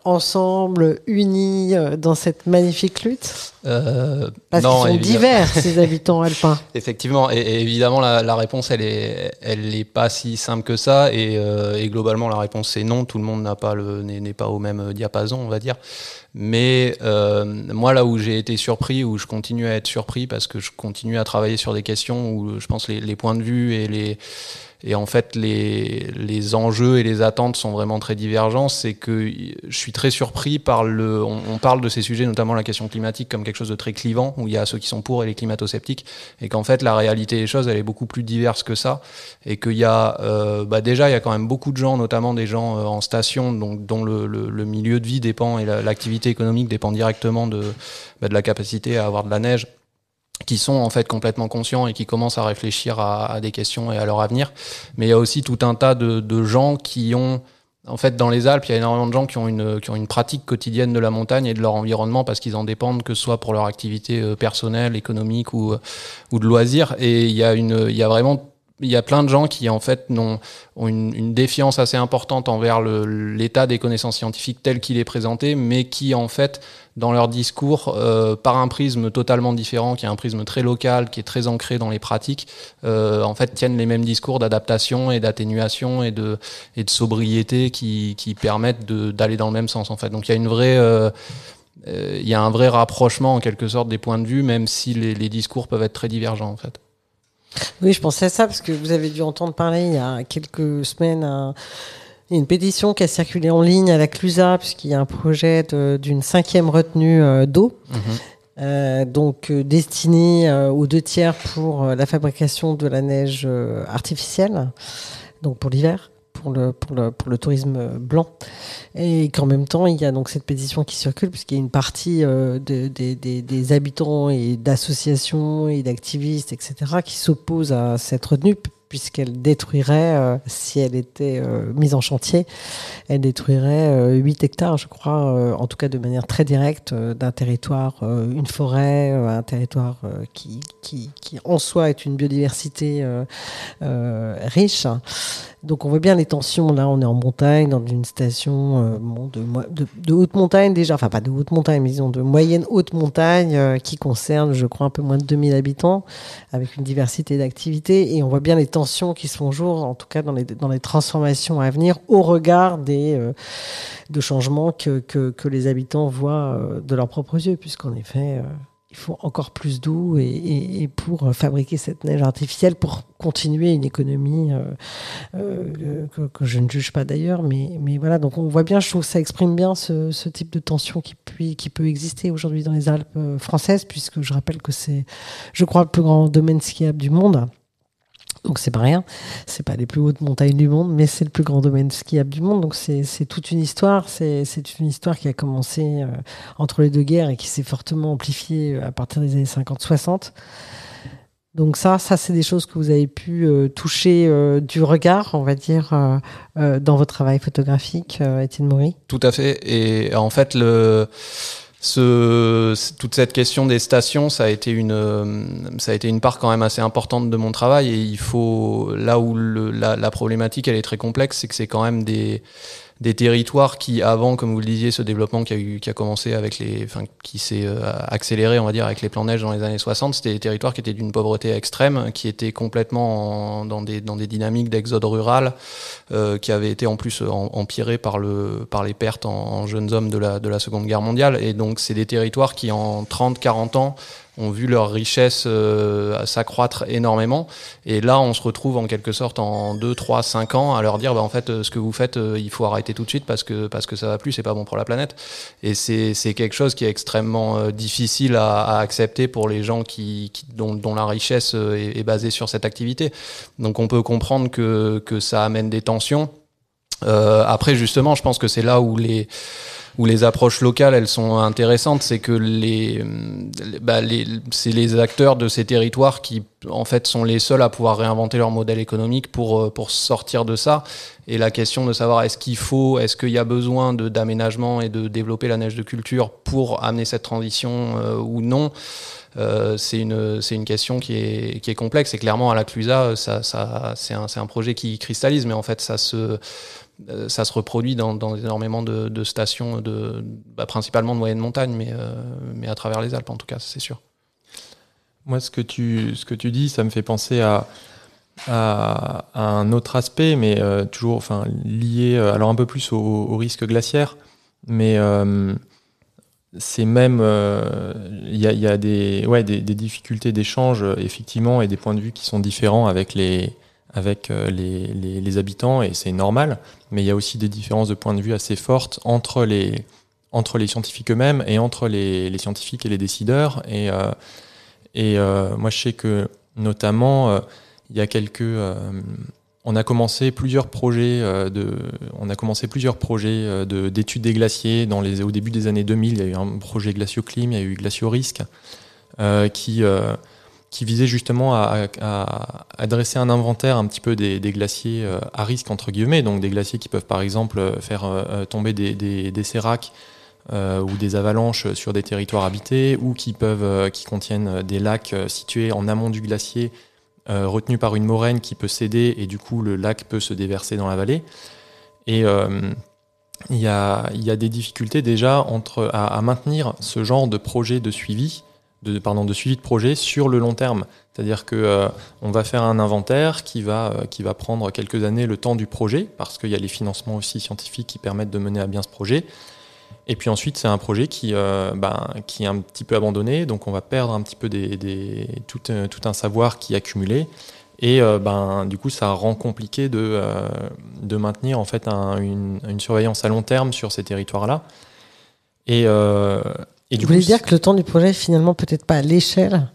ensemble, unis euh, dans cette magnifique lutte euh, Parce qu'ils sont divers, [laughs] ces habitants alpins. Effectivement, et, et évidemment, la, la, réponse, elle est, elle est pas si simple que ça, et, euh, et globalement, la réponse c'est non. Tout le monde n'a pas le n'est pas au même diapason, on va dire. Mais euh, moi, là où j'ai été surpris, où je continue à être surpris, parce que je continue à travailler sur des questions où je pense les, les points de vue et les et en fait, les, les enjeux et les attentes sont vraiment très divergents. C'est que je suis très surpris par le. On, parle de ces sujets, notamment la question climatique, comme quelque chose de très clivant, où il y a ceux qui sont pour et les climato-sceptiques, et qu'en fait, la réalité des choses, elle est beaucoup plus diverse que ça, et qu'il y a euh, bah déjà, il y a quand même beaucoup de gens, notamment des gens euh, en station, donc, dont le, le, le, milieu de vie dépend et l'activité économique dépend directement de, bah, de la capacité à avoir de la neige qui sont en fait complètement conscients et qui commencent à réfléchir à, des questions et à leur avenir. Mais il y a aussi tout un tas de, de, gens qui ont, en fait, dans les Alpes, il y a énormément de gens qui ont une, qui ont une pratique quotidienne de la montagne et de leur environnement parce qu'ils en dépendent, que ce soit pour leur activité euh, personnelle, économique ou, ou de loisirs. Et il y a une, il y a vraiment il y a plein de gens qui en fait ont, une, défiance assez importante envers l'état des connaissances scientifiques tel qu'il est présenté, mais qui en fait dans leur discours euh, par un prisme totalement différent, qui est un prisme très local, qui est très ancré dans les pratiques, euh, en fait tiennent les mêmes discours d'adaptation et d'atténuation et de, sobriété qui, qui permettent d'aller dans le même sens en fait. Donc il y a une vraie euh, il y a un vrai rapprochement en quelque sorte des points de vue, même si les, les discours peuvent être très divergents en fait. Oui, je pensais à ça parce que vous avez dû entendre parler il y a quelques semaines à une pétition qui a circulé en ligne à la Clusa puisqu'il y a un projet d'une cinquième retenue euh, d'eau. Mmh. Euh, donc euh, destiné euh, aux deux tiers pour la fabrication de la neige artificielle, donc pour l'hiver pour le, pour le, pour le tourisme blanc. Et qu'en même temps, il y a donc cette pétition qui circule, puisqu'il y a une partie euh, de, des habitants et d'associations et d'activistes, etc., qui s'opposent à cette retenue, puisqu'elle détruirait, euh, si elle était euh, mise en chantier, elle détruirait euh, 8 hectares, je crois, euh, en tout cas de manière très directe, euh, d'un territoire, une forêt, un territoire qui, qui, qui, en soi est une biodiversité riche. Donc on voit bien les tensions. Là, on est en montagne, dans une station de, de, de, haute montagne déjà, enfin pas de haute montagne, mais disons de moyenne haute montagne, qui concerne, je crois, un peu moins de 2000 habitants, avec une diversité d'activités. Et on voit bien les tensions qui se font jour, en tout cas dans les, dans les transformations à venir, au regard des euh, de changements que, que, les habitants voient euh, de leurs propres yeux, puisqu'en effet, euh, il faut encore plus d'eau et, et, pour fabriquer cette neige artificielle, pour continuer une économie que, que, je ne juge pas d'ailleurs, mais, mais voilà, donc on voit bien, je trouve que ça exprime bien ce, ce type de tension qui, puis, qui peut exister aujourd'hui dans les Alpes françaises, puisque je rappelle que c'est, je crois, le plus grand domaine skiable du monde. Donc c'est pas rien, c'est pas les plus hautes montagnes du monde, mais c'est le plus grand domaine skiable du monde. Donc c'est toute une histoire, c'est une histoire qui a commencé euh, entre les deux guerres et qui s'est fortement amplifiée euh, à partir des années 50-60. Donc ça, ça c'est des choses que vous avez pu euh, toucher du regard, on va dire, dans votre travail photographique, Étienne Maury. Tout à fait. Et en fait, le ce, toute cette question des stations, ça a été une, ça a été une part quand même assez importante de mon travail. Et il faut, là où la, la, problématique elle est très complexe, c'est que c'est quand même des, des territoires qui, avant, comme vous le disiez, ce développement qui a, commencé avec les, enfin, qui s'est euh, accéléré, on va dire, avec les plans neige dans les années 60, c'était des territoires qui étaient d'une pauvreté extrême, qui étaient complètement en, dans, des, dans des dynamiques d'exode rural, euh, qui avaient été en plus empirées par, le, par les pertes en, en, jeunes hommes de la, de la Seconde Guerre mondiale. Et donc, c'est des territoires qui, en 30, 40 ans, ont vu leur richesse euh, s'accroître énormément. Et là, on se retrouve en quelque sorte en 2, 3, 5 ans à leur dire, bah, en fait, euh, ce que vous faites, euh, il faut arrêter tout de suite parce que, parce que ça va plus, c'est pas bon pour la planète. Et c'est quelque chose qui est extrêmement difficile à, à, accepter pour les gens qui, qui dont, dont, la richesse est, est, basée sur cette activité. Donc on peut comprendre que, que ça amène des tensions. après, justement, je pense que c'est là où les où les approches locales elles sont intéressantes, c'est que les, bah, les c'est les acteurs de ces territoires qui en fait sont les seuls à pouvoir réinventer leur modèle économique pour euh, pour sortir de ça. Et la question de savoir est-ce qu'il faut, est-ce qu'il y a besoin de d'aménagement et de développer la neige de culture pour amener cette transition euh, ou non. Euh, c'est une c'est une question qui est qui est complexe et clairement à la Clusa ça, ça c'est un c'est un projet qui cristallise mais en fait ça se euh, ça se reproduit dans, énormément de, stations, bah, principalement de moyenne montagne, mais, euh, mais à travers les Alpes en tout cas, c'est sûr. Moi, ce que, tu, dis, ça me fait penser à, un autre aspect, mais euh, toujours lié alors un peu plus au, risque glaciaire, mais c'est même il y, y, a, des, ouais, des, des difficultés d'échange effectivement et des points de vue qui sont différents avec les, avec euh, les, les, habitants, et c'est normal, mais il y a aussi des différences de point de vue assez fortes entre les, entre les scientifiques eux-mêmes et entre les, les, scientifiques et les décideurs. Et, euh, et euh, moi, je sais que notamment, il y a quelques... on a commencé plusieurs projets de, on a commencé plusieurs projets de, d'études des glaciers dans les, au début des années 2000. Il y a eu un projet Glacioclim, il y a eu Glaciorisque, qui qui visait justement à, à, dresser un inventaire un petit peu des, glaciers euh, à risque entre guillemets, donc des glaciers qui peuvent par exemple euh, faire euh, tomber des, des, des séracs ou des avalanches sur des territoires habités, ou qui peuvent, qui contiennent des lacs situés en amont du glacier, retenus par une moraine qui peut céder et du coup le lac peut se déverser dans la vallée. Et il y, a, y, a, des difficultés déjà entre, à, à maintenir ce genre de projet de suivi de, pardon, de suivi de projet sur le long terme. C'est-à-dire que euh, on va faire un inventaire qui va, euh, qui va prendre quelques années le temps du projet, parce qu'il y a les financements aussi scientifiques qui permettent de mener à bien ce projet. Et puis ensuite, c'est un projet qui, euh, ben, est un petit peu abandonné, donc on va perdre un petit peu des, des tout, un savoir qui est accumulé. Et ben, du coup, ça rend compliqué de, maintenir en fait une, une, surveillance à long terme sur ces territoires-là. Et, et du Vous voulez dire que le temps du projet finalement peut-être pas à l'échelle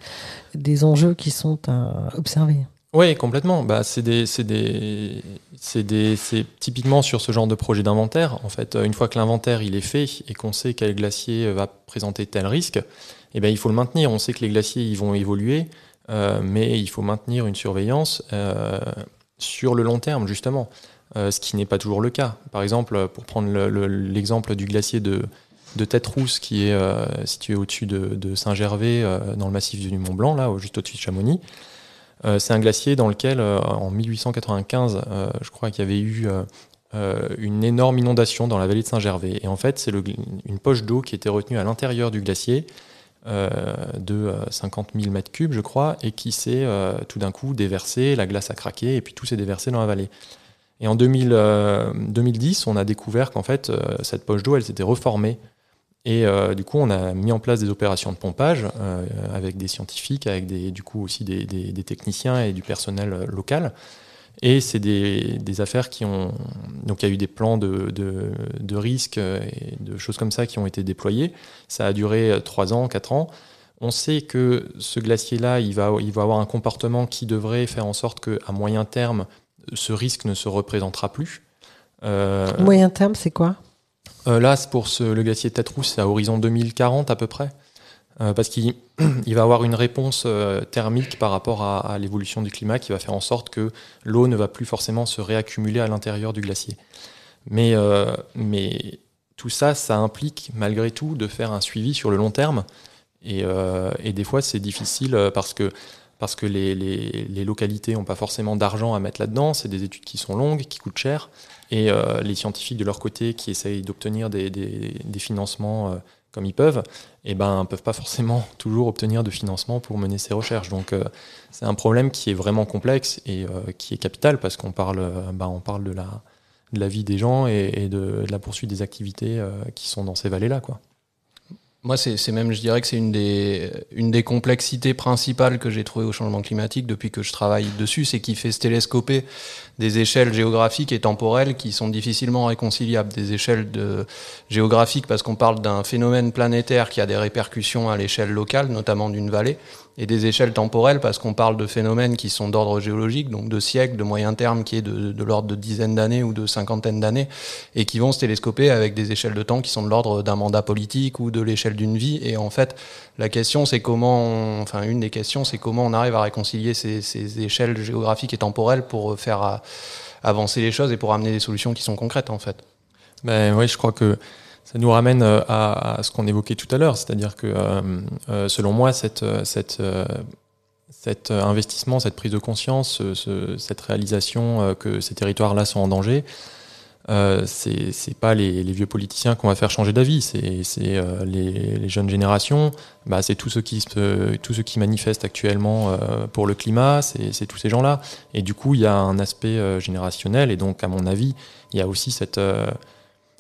des enjeux qui sont à observer? Oui, complètement. Bah, c'est des, des, des, typiquement sur ce genre de projet d'inventaire. En fait, une fois que l'inventaire il est fait et qu'on sait quel glacier va présenter tel risque, eh ben, il faut le maintenir. On sait que les glaciers ils vont évoluer, euh, mais il faut maintenir une surveillance euh, sur le long terme justement, euh, ce qui n'est pas toujours le cas. Par exemple, pour prendre l'exemple du glacier de, de Tête Rousse qui est euh, situé au-dessus de, Saint-Gervais euh, dans le massif du Mont Blanc, là, juste au-dessus de Chamonix. Euh, c'est un glacier dans lequel, en 1895, je crois qu'il y avait eu une énorme inondation dans la vallée de Saint-Gervais. Et en fait, c'est une poche d'eau qui était retenue à l'intérieur du glacier de 50 000 mètres cubes, je crois, et qui s'est tout d'un coup déversée, la glace a craqué, et puis tout s'est déversé dans la vallée. Et en 2010, on a découvert qu'en fait, cette poche d'eau, elle s'était reformée et euh, du coup, on a mis en place des opérations de pompage euh, avec des scientifiques, avec des, du coup aussi des, techniciens et du personnel euh, local. Et c'est des, affaires qui ont. Donc, il y a eu des plans de, de, de risques et de choses comme ça qui ont été déployés. Ça a duré 3 ans, 4 ans. On sait que ce glacier-là, il va, il va avoir un comportement qui devrait faire en sorte qu'à moyen terme, ce risque ne se représentera plus. moyen terme, c'est quoi? Là, pour le glacier de Tête Rousse, c'est à horizon 2040 à peu près. Euh, parce qu'il [clears throat] va avoir une réponse euh, thermique par rapport à, l'évolution du climat qui va faire en sorte que l'eau ne va plus forcément se réaccumuler à l'intérieur du glacier. Mais, tout ça, ça implique malgré tout de faire un suivi sur le long terme. Et des fois, c'est difficile parce que parce que les, les, localités n'ont pas forcément d'argent à mettre là-dedans, c'est des études qui sont longues, qui coûtent cher, et euh, les scientifiques de leur côté qui essayent d'obtenir des, des, financements euh, comme ils peuvent, eh ben peuvent pas forcément [laughs] toujours obtenir de financement pour mener ces recherches. Donc euh, c'est un problème qui est vraiment complexe et qui est capital parce qu'on parle, ben, on parle de la, de la vie des gens et, et de, de, la poursuite des activités qui sont dans ces vallées-là, quoi. Moi, c'est même, je dirais que c'est une des, une des complexités principales que j'ai trouvées au changement climatique depuis que je travaille dessus, c'est qu'il fait se télescoper des échelles géographiques et temporelles qui sont difficilement réconciliables. Des échelles de, géographiques parce qu'on parle d'un phénomène planétaire qui a des répercussions à l'échelle locale, notamment d'une vallée, et des échelles temporelles parce qu'on parle de phénomènes qui sont d'ordre géologique, donc de siècles, de moyen terme qui est de, l'ordre de dizaines d'années ou de cinquantaines d'années, et qui vont se télescoper avec des échelles de temps qui sont de l'ordre d'un mandat politique ou de l'échelle d'une vie. Et en fait, la question c'est comment, enfin une des questions c'est comment on arrive à réconcilier ces, échelles géographiques et temporelles pour faire euh, avancer les choses et pour amener des solutions qui sont concrètes en fait. Ben oui, je crois que ça nous ramène euh, à, ce qu'on évoquait tout à l'heure, c'est-à-dire que euh, euh, selon moi, cet investissement, cette prise de conscience, cette réalisation que ces territoires-là sont en danger, euh, c'est pas les, vieux politiciens qu'on va faire changer d'avis, c'est les, jeunes générations, bah, c'est tous ceux qui manifestent actuellement pour le climat, c'est tous ces gens-là. Et du coup, il y a un aspect générationnel, et donc à mon avis, il y a aussi cette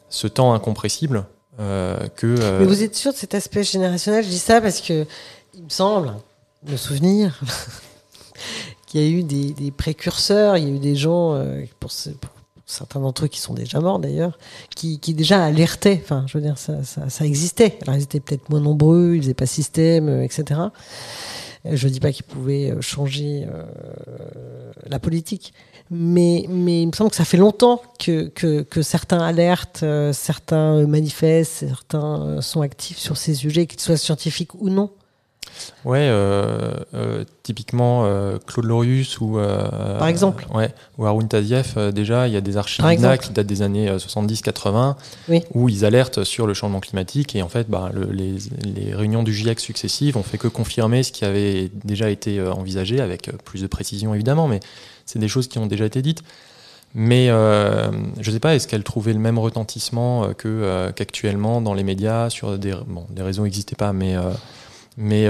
ce temps incompressible euh, que. Euh, Mais vous êtes sûr de cet aspect générationnel? Je dis ça parce que il me semble, me souvenir, [laughs] qu'il y a eu des, précurseurs, il y a eu des gens, euh, pour, certains d'entre eux qui sont déjà morts d'ailleurs, qui, déjà alertaient. Enfin, je veux dire, ça, ça, existait. Alors ils étaient peut-être moins nombreux, ils faisaient pas système, etc. Je ne dis pas qu'ils pouvaient changer la politique, mais, il me semble que ça fait longtemps que, certains alertent, euh, certains manifestent, certains euh, sont actifs sur ces sujets, qu'ils soient scientifiques ou non. Ouais, euh, euh typiquement euh, Claude Lorius ou par exemple, ouais, ou déjà, il y a des archives qui datent des années 70-80 oui. où ils alertent sur le changement climatique et en fait, bah, le, les, les, réunions du GIEC successives ont fait que confirmer ce qui avait déjà été envisagé avec plus de précision évidemment, mais c'est des choses qui ont déjà été dites. Mais euh, je ne sais pas, est-ce qu'elle trouvait le même retentissement que, euh, qu'actuellement dans les médias sur des bon, les réseaux n'existaient pas, mais mais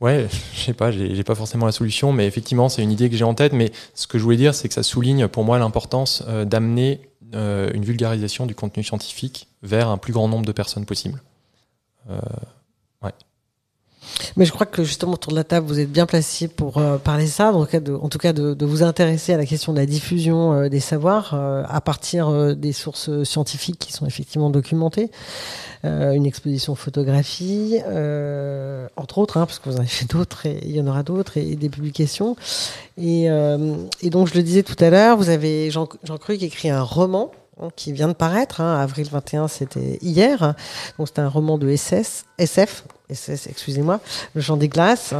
ouais, [laughs] je sais pas, j'ai, pas forcément la solution, mais effectivement c'est une idée que j'ai en tête. Mais ce que je voulais dire, c'est que ça souligne pour moi l'importance d'amener une vulgarisation du contenu scientifique vers un plus grand nombre de personnes possible. Mais je crois que justement autour de la table, vous êtes bien placé pour euh, parler ça, en tout cas, de, vous intéresser à la question de la diffusion euh, des savoirs euh, à partir des sources scientifiques qui sont effectivement documentées. une exposition photographie, entre autres, hein, parce que vous en avez fait d'autres, et il y en aura d'autres, et, des publications. Et, donc, je le disais tout à l'heure, vous avez Jean, Jean Cru qui écrit un roman hein, qui vient de paraître, hein, avril 21, c'était hier. Donc c'est un roman de SF, excusez-moi, le champ des glaces.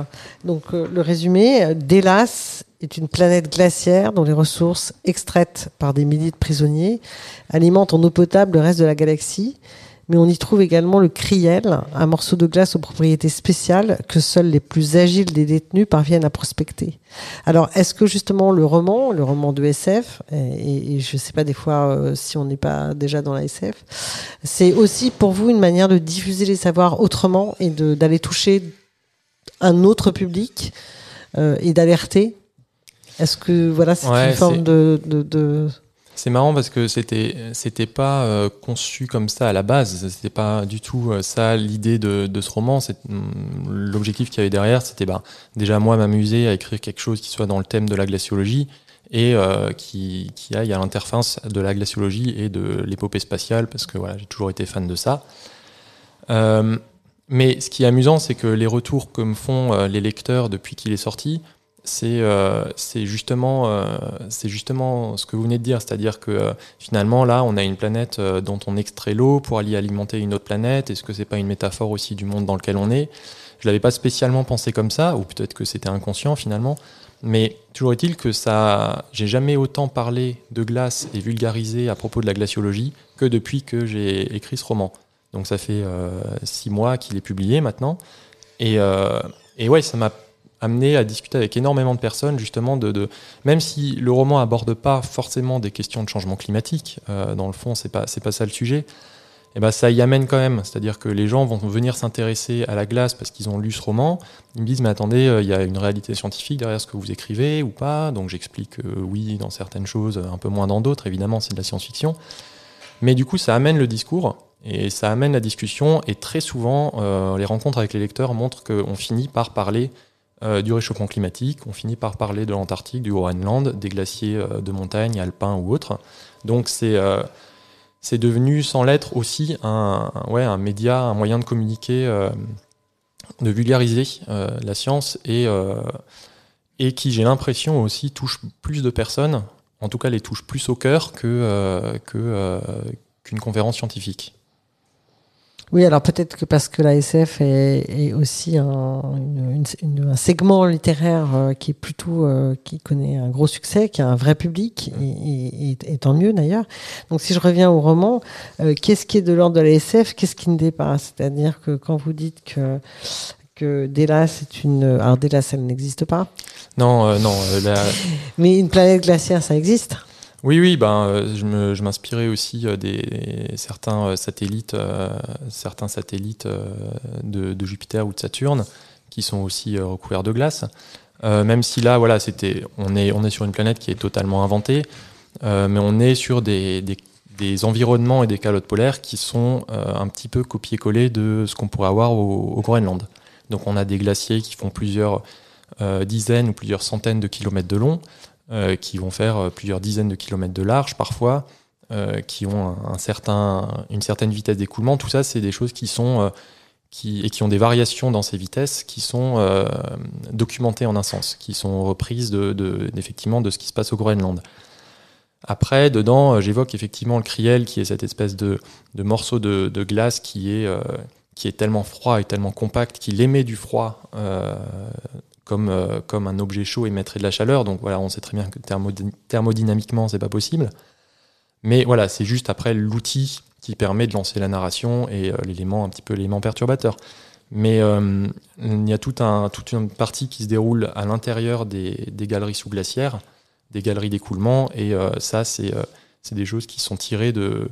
Donc euh, le résumé, Délas est une planète glaciaire dont les ressources extraites par des milliers de prisonniers alimentent en eau potable le reste de la galaxie mais on y trouve également le kriel, un morceau de glace aux propriétés spéciales que seuls les plus agiles des détenus parviennent à prospecter. Alors, est-ce que justement le roman, le roman de SF, et, je ne sais pas des fois euh, si on n'est pas déjà dans la SF, c'est aussi pour vous une manière de diffuser les savoirs autrement et d'aller toucher un autre public euh, et d'alerter? Est-ce que voilà, c'est une forme de, de c'est marrant parce que c'était c'était pas euh, conçu comme ça à la base. C'était pas du tout euh, ça l'idée de, ce roman. Mm, l'objectif qu'il y avait derrière, c'était bah, déjà moi m'amuser à écrire quelque chose qui soit dans le thème de la glaciologie et euh, qui, aille à l'interface de la glaciologie et de l'épopée spatiale parce que j'ai toujours été fan de ça. mais ce qui est amusant, c'est que les retours que me font les lecteurs depuis qu'il est sorti, euh, c'est justement, euh, justement ce que vous venez de dire, c'est-à-dire que euh, finalement là, on a une planète dont on extrait l'eau pour aller alimenter une autre planète. Est-ce que c'est pas une métaphore aussi du monde dans lequel on est? Je l'avais pas spécialement pensé comme ça, ou peut-être que c'était inconscient finalement. Mais toujours est-il que ça, j'ai jamais autant parlé de glace et vulgarisé à propos de la glaciologie que depuis que j'ai écrit ce roman. Donc ça fait six mois qu'il est publié maintenant, et, et ouais, ça m'a amené à discuter avec énormément de personnes, justement, de, même si le roman aborde pas forcément des questions de changement climatique, euh, dans le fond, c'est pas c'est pas ça le sujet. Et eh ben ça y amène quand même, c'est-à-dire que les gens vont venir s'intéresser à la glace parce qu'ils ont lu ce roman. Ils me disent mais attendez, euh, il y a une réalité scientifique derrière ce que vous écrivez ou pas Donc j'explique euh, oui dans certaines choses, un peu moins dans d'autres. Évidemment, c'est de la science-fiction. Mais du coup, ça amène le discours Et ça amène la discussion, et très souvent, les rencontres avec les lecteurs montrent qu'on finit par parler du réchauffement climatique, on finit par parler de l'Antarctique, du Groenland, des glaciers de montagne, alpins ou autres. Donc c'est c'est devenu sans l'être aussi un, média, un moyen de communiquer, euh, de vulgariser euh, la science et, euh, qui, j'ai l'impression, aussi touche plus de personnes, en tout cas les touche plus au cœur qu'une conférence scientifique. Oui, alors peut-être que parce que la SF est, aussi un, un, segment littéraire euh, qui est plutôt euh, qui connaît un gros succès, qui a un vrai public, et, et, tant mieux d'ailleurs. Donc si je reviens au roman, euh, qu'est-ce qui est de l'ordre de la SF, qu'est-ce qui ne dépasse C'est-à-dire que quand vous dites que que Dela, c'est une. Alors, Dela, ça n'existe pas? Non, non. Mais une planète glaciaire, ça existe? Oui, oui, ben, euh, je m'inspirais aussi euh, des certains euh, satellites, de, Jupiter ou de Saturne qui sont aussi recouverts de glace. même si là, voilà, c'était, on est, on est sur une planète qui est totalement inventée, mais on est sur des, environnements et des calottes polaires qui sont un petit peu copier-coller de ce qu'on pourrait avoir au, Groenland. Donc, on a des glaciers qui font plusieurs dizaines ou plusieurs centaines de kilomètres de long. Euh, qui vont faire euh, plusieurs dizaines de kilomètres de large parfois, euh, qui ont un, certain, une certaine vitesse d'écoulement. Tout ça, c'est des choses qui sont qui, et qui ont des variations dans ces vitesses qui sont documentées en un sens, qui sont reprises de, de, effectivement de ce qui se passe au Groenland. Après, dedans, j'évoque effectivement le kriel, qui est cette espèce de, de morceau de, de, glace qui est, qui est tellement froid et tellement compact qu'il émet du froid comme, euh, comme un objet chaud émettrait de la chaleur. Donc voilà, on sait très bien que thermodynamiquement, c'est pas possible. Mais voilà, c'est juste après l'outil qui permet de lancer la narration et euh, l'élément un petit peu l'élément perturbateur. Mais euh, il y a tout un, toute une partie qui se déroule à l'intérieur des, des, galeries sous glaciaires, des galeries d'écoulement, et ça, c'est des choses qui sont tirées de,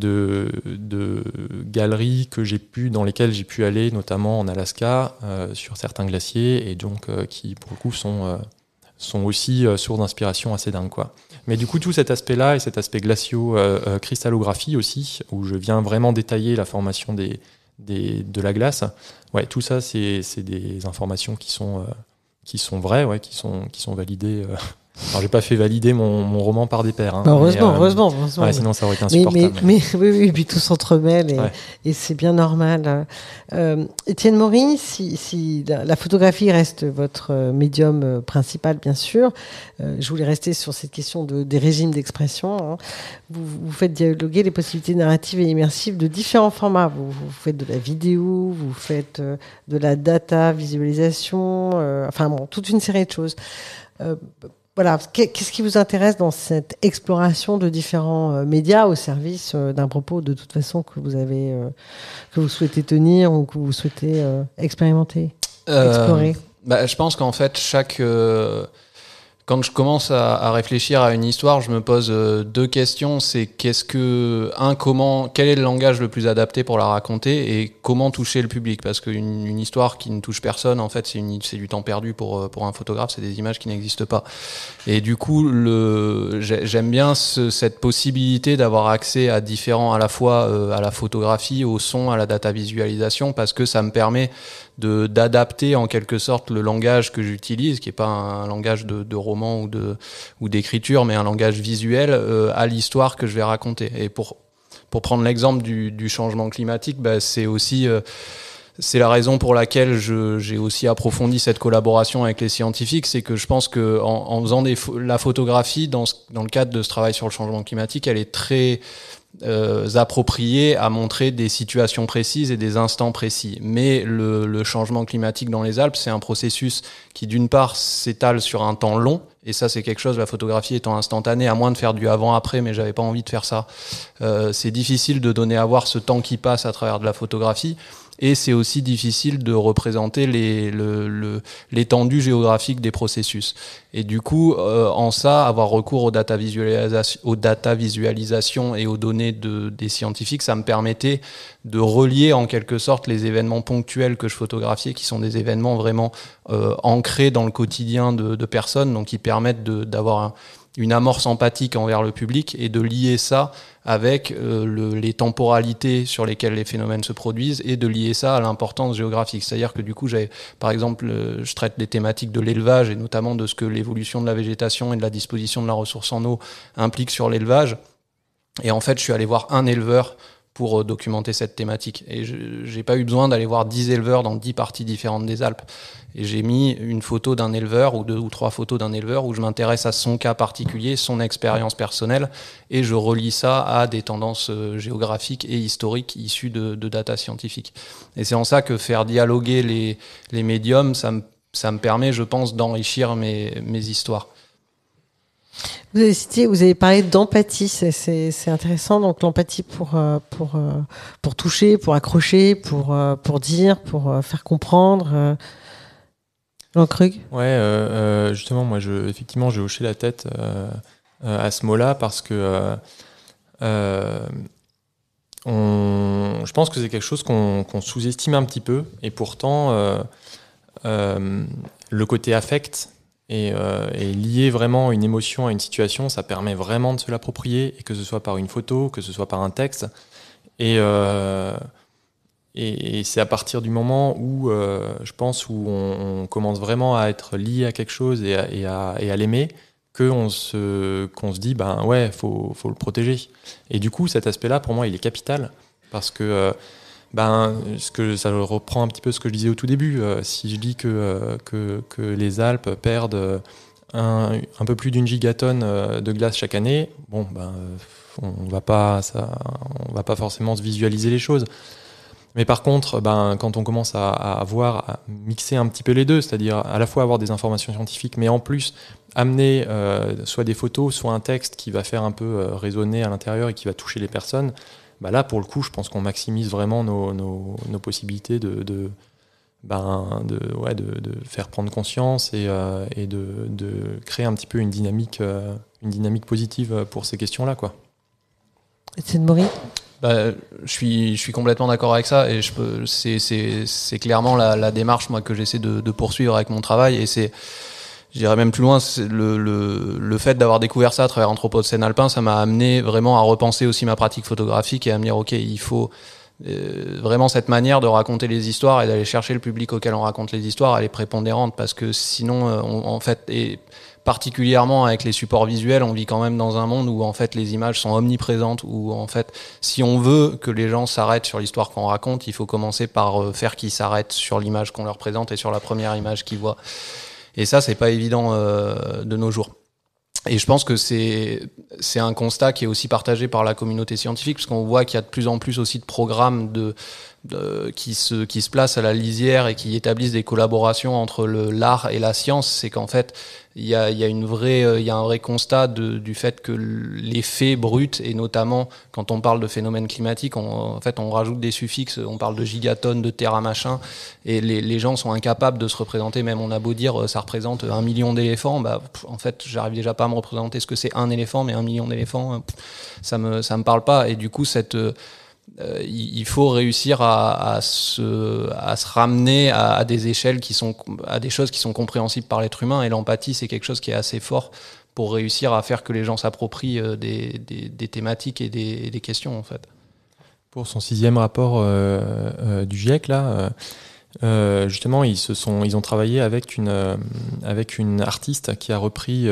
de, galeries que j'ai pu, dans lesquelles j'ai pu aller, notamment en Alaska, euh, sur certains glaciers, et donc euh, qui, pour le coup, sont, euh, aussi source d'inspiration assez dingue. Quoi. Mais du coup, tout cet aspect-là, et cet aspect glacio-cristallographie aussi, où je viens vraiment détailler la formation de la glace, tout ça, c'est des informations qui sont, vraies, ouais, qui sont validées alors, j'ai pas fait valider mon, mon roman par des pairs. Hein, bah, heureusement, euh, heureusement, heureusement. Ouais, sinon, ça aurait été insupportable. Mais, mais, oui, oui, puis tout s'entremêle et, et c'est bien normal. Euh, Étienne Maury, si, si la, photographie reste votre médium principal, bien sûr, euh, je voulais rester sur cette question de, des régimes d'expression. Hein. Vous, vous, faites dialoguer les possibilités narratives et immersives de différents formats. Vous, vous faites de la vidéo, vous faites de la data, visualisation, enfin bon, toute une série de choses voilà, qu'est-ce qui vous intéresse dans cette exploration de différents euh, médias au service euh, d'un propos de toute façon que vous avez, euh, que vous souhaitez tenir ou que vous souhaitez expérimenter, explorer? bah, Je pense qu'en fait, chaque quand je commence à, réfléchir à une histoire, je me pose euh, deux questions. C'est qu'est-ce que un comment quel est le langage le plus adapté pour la raconter et comment toucher le public? Parce qu'une une histoire qui ne touche personne en fait c'est du temps perdu pour euh, pour un photographe. C'est des images qui n'existent pas. Et du coup j'aime bien cette possibilité d'avoir accès à différents à la fois euh, à la photographie, au son, à la data visualisation parce que ça me permet d'adapter en quelque sorte le langage que j'utilise, qui n'est pas un langage de, de, roman ou de ou d'écriture, mais un langage visuel euh, à l'histoire que je vais raconter. Et pour pour prendre l'exemple du, du, changement climatique, bah, c'est aussi euh, c'est la raison pour laquelle j'ai aussi approfondi cette collaboration avec les scientifiques, c'est que je pense que en, faisant la photographie dans, le cadre de ce travail sur le changement climatique, elle est très euh, approprié à montrer des situations précises et des instants précis. Mais le, le changement climatique dans les Alpes, c'est un processus qui, d'une part, s'étale sur un temps long. Et ça, c'est quelque chose, la photographie étant instantanée, à moins de faire du avant-après, mais j'avais pas envie de faire ça. Euh, c'est difficile de donner à voir ce temps qui passe à travers de la photographie et c'est aussi difficile de représenter l'étendue le, géographique des processus. Et du coup, euh, en ça, avoir recours aux data, aux data visualisation et aux données de, des scientifiques, ça me permettait de relier en quelque sorte les événements ponctuels que je photographiais, qui sont des événements vraiment euh, ancrés dans le quotidien de, de, personnes, donc qui permettent d'avoir une amorce empathique envers le public et de lier ça avec le, les temporalités sur lesquelles les phénomènes se produisent et de lier ça à l'importance géographique. C'est-à-dire que du coup, j'ai, par exemple, je traite des thématiques de l'élevage et notamment de ce que l'évolution de la végétation et de la disposition de la ressource en eau implique sur l'élevage. Et en fait, je suis allé voir un éleveur pour euh, documenter cette thématique. Et je n'ai pas eu besoin d'aller voir 10 éleveurs dans 10 parties différentes des Alpes. Et j'ai mis une photo d'un éleveur ou deux ou trois photos d'un éleveur où je m'intéresse à son cas particulier, son expérience personnelle, et je relie ça à des tendances euh, géographiques et historiques issues de, data scientifiques. Et c'est en ça que faire dialoguer les, les médiums, ça me, ça me permet, je pense, d'enrichir mes, mes histoires. Vous avez cité, vous avez parlé d'empathie, c'est intéressant. Donc l'empathie pour euh, pour euh, pour toucher, pour accrocher, pour pour dire, pour faire comprendre. Jean. Ouais, justement, moi, je effectivement, j'ai hoché la tête à ce mot-là parce que on, je pense que c'est quelque chose qu'on sous-estime un petit peu, et pourtant le côté affect euh, et, lier vraiment une émotion à une situation, ça permet vraiment de se l'approprier, et que ce soit par une photo, que ce soit par un texte. Et, euh, et, c'est à partir du moment où, euh, je pense, où on, commence vraiment à être lié à quelque chose et à, et à, l'aimer, qu'on se, qu'on se dit, ben ouais, faut, faut le protéger. Et du coup, cet aspect-là, pour moi, il est capital, parce que ben, ce que ça reprend un petit peu ce que je disais au tout début. Euh, si je dis que, euh, que, les Alpes perdent un, un peu plus d'une gigatonne euh, de glace chaque année, bon, ben, on va pas, ça, on va pas forcément se visualiser les choses. Mais par contre, ben, quand on commence à, voir, à mixer un petit peu les deux, c'est-à-dire à la fois avoir des informations scientifiques, mais en plus amener euh, soit des photos, soit un texte qui va faire un peu résonner à l'intérieur et qui va toucher les personnes, bah là, pour le coup, je pense qu'on maximise vraiment nos, nos, possibilités de, ben, de, ouais, de, de, faire prendre conscience et, euh, et de, de, créer un petit peu une dynamique, euh, une dynamique positive pour ces questions-là. Étienne Maury bah, je suis, je suis complètement d'accord avec ça et je peux, c'est, c'est, c'est clairement la, démarche moi que j'essaie de, poursuivre avec mon travail et c'est J'irais même plus loin, le, le, le fait d'avoir découvert ça à travers Anthropocène alpin, ça m'a amené vraiment à repenser aussi ma pratique photographique et à me dire, ok, il faut vraiment cette manière de raconter les histoires et d'aller chercher le public auquel on raconte les histoires, elle est prépondérante parce que sinon, euh, on, en fait, et particulièrement avec les supports visuels, on vit quand même dans un monde où en fait les images sont omniprésentes, où en fait, si on veut que les gens s'arrêtent sur l'histoire qu'on raconte, il faut commencer par euh, faire qu'ils s'arrêtent sur l'image qu'on leur présente et sur la première image qu'ils voient. Et ça, c'est pas évident euh, de nos jours. Et je pense que c'est un constat qui est aussi partagé par la communauté scientifique, parce qu'on voit qu'il y a de plus en plus aussi de programmes de, qui se qui se placent à la lisière et qui établissent des collaborations entre l'art et la science. C'est qu'en fait, il y a, y a, euh, y a un vrai constat du fait que les faits bruts, et notamment quand on parle de phénomènes climatiques, on, en fait, on rajoute des suffixes, on parle de gigatonnes, de terra machin, et les, les, gens sont incapables de se représenter, même on a beau dire euh, ça représente un million d'éléphants, bah, en fait, j'arrive déjà pas à me représenter ce que c'est un éléphant, mais un million d'éléphants, euh, ça me, ça me parle pas, et du coup, cette, il faut réussir à, se, ramener à, des échelles qui sont, à des choses qui sont compréhensibles par l'être humain. Et l'empathie, c'est quelque chose qui est assez fort pour réussir à faire que les gens s'approprient euh, des, thématiques et des, questions, en fait. Pour son sixième rapport euh, euh du GIEC, là, euh, justement, ils se sont, ils ont travaillé avec une, avec une artiste qui a repris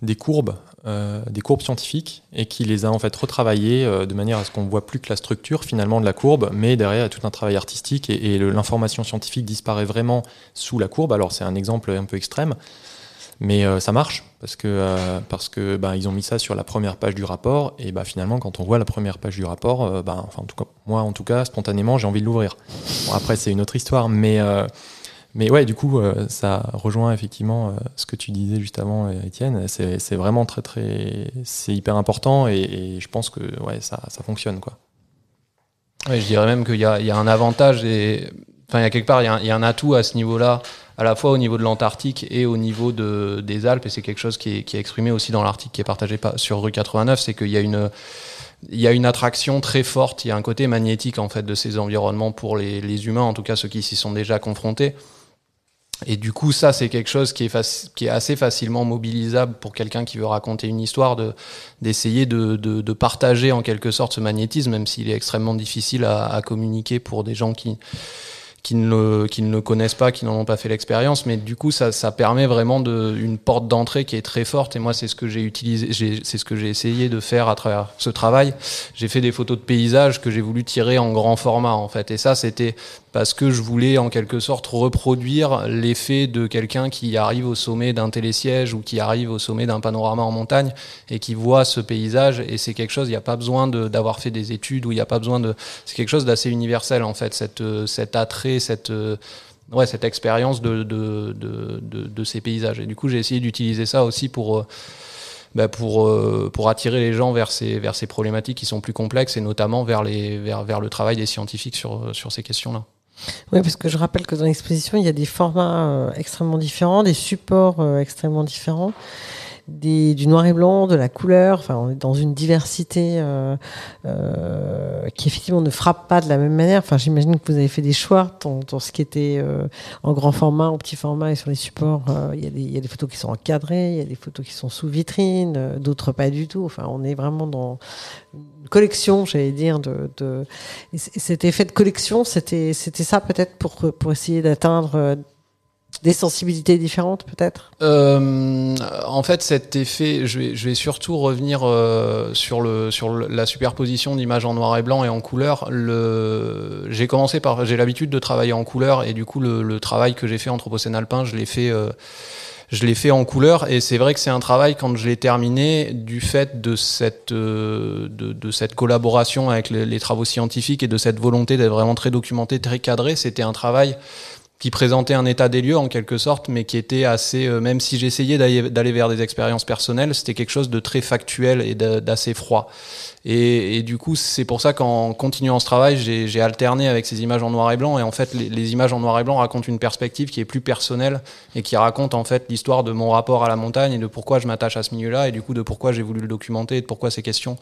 des courbes euh, des courbes scientifiques et qui les a en fait retravaillées euh, de manière à ce qu'on voit plus que la structure finalement de la courbe, mais derrière il y a tout un travail artistique et, et l'information scientifique disparaît vraiment sous la courbe. Alors c'est un exemple un peu extrême, mais euh, ça marche parce que euh, parce que bah, ils ont mis ça sur la première page du rapport et bah finalement quand on voit la première page du rapport, bah, enfin en tout cas moi en tout cas spontanément j'ai envie de l'ouvrir. Après c'est une autre histoire, mais mais ouais, du coup, euh, ça rejoint effectivement euh, ce que tu disais juste avant, euh, Étienne. C'est vraiment très, très. C'est hyper important et, je pense que ouais, ça, ça fonctionne. Quoi. Je dirais même qu'il y, y, a un avantage et. Enfin, il y a quelque part, il y, a un, atout à ce niveau-là, à la fois au niveau de l'Antarctique et au niveau de, des Alpes, et c'est quelque chose qui est, exprimé aussi dans l'article qui est partagé sur rue 89, c'est qu'il y a une il y a une attraction très forte, il y a un côté magnétique en fait de ces environnements pour les humains, en tout cas ceux qui s'y sont déjà confrontés. Et du coup, ça, c'est quelque chose qui est, assez facilement mobilisable pour quelqu'un qui veut raconter une histoire, de, d'essayer de, partager en quelque sorte ce magnétisme, même s'il est extrêmement difficile à, communiquer pour des gens qui, ne, le, connaissent pas, qui n'en ont pas fait l'expérience, mais du coup ça, ça permet vraiment une porte d'entrée qui est très forte. Et moi c'est ce que j'ai utilisé, c'est ce que j'ai essayé de faire à travers ce travail. J'ai fait des photos de paysages que j'ai voulu tirer en grand format en fait. Et ça c'était parce que je voulais en quelque sorte reproduire l'effet de quelqu'un qui arrive au sommet d'un télésiège ou qui arrive au sommet d'un panorama en montagne et qui voit ce paysage et c'est quelque chose, il n'y a pas besoin d'avoir fait des études ou il n'y a pas besoin de... C'est quelque chose d'assez universel en fait, cette, cet attrait, cette... Cette expérience de, ces paysages. Et du coup, j'ai essayé d'utiliser ça aussi pour, bah pour, attirer les gens vers ces, problématiques qui sont plus complexes et notamment vers, le travail des scientifiques sur ces questions-là. Oui, parce que je rappelle que dans l'exposition, il y a des formats euh, extrêmement différents, des supports euh, extrêmement différents, du noir et blanc, de la couleur. Enfin, on est dans une diversité euh, euh qui effectivement ne frappe pas de la même manière. Enfin, j'imagine que vous avez fait des choix dans, dans ce qui était en grand format, en petit format et sur les supports. il, y a des, il y a des photos qui sont encadrées, il y a des photos qui sont sous vitrine, d'autres pas du tout. Enfin, on est vraiment dans collection, j'allais dire, de, de... cet effet de collection, c'était c'était ça peut-être pour pour essayer d'atteindre euh, des sensibilités différentes peut-être? Euh, En fait, cet effet, je vais, surtout revenir euh, sur, le, sur la superposition d'images en noir et blanc et en couleur. Le, j'ai commencé par, j'ai l'habitude de travailler en couleur et du coup le, travail que j'ai fait Anthropocène alpin, je l'ai fait euh, je l'ai fait en couleur et c'est vrai que c'est un travail quand je l'ai terminé du fait de cette de, cette collaboration avec les, travaux scientifiques et de cette volonté d'être vraiment très documenté, très cadré. C'était un travail qui présentait un état des lieux en quelque sorte, mais qui était assez, euh, même si j'essayais d'aller vers des expériences personnelles, c'était quelque chose de très factuel et d'assez froid. Et, du coup, c'est pour ça qu'en continuant ce travail, j'ai alterné avec ces images en noir et blanc. Et en fait, les, les, images en noir et blanc racontent une perspective qui est plus personnelle et qui raconte en fait l'histoire de mon rapport à la montagne et de pourquoi je m'attache à ce milieu-là et du coup de pourquoi j'ai voulu le documenter et de pourquoi ces questions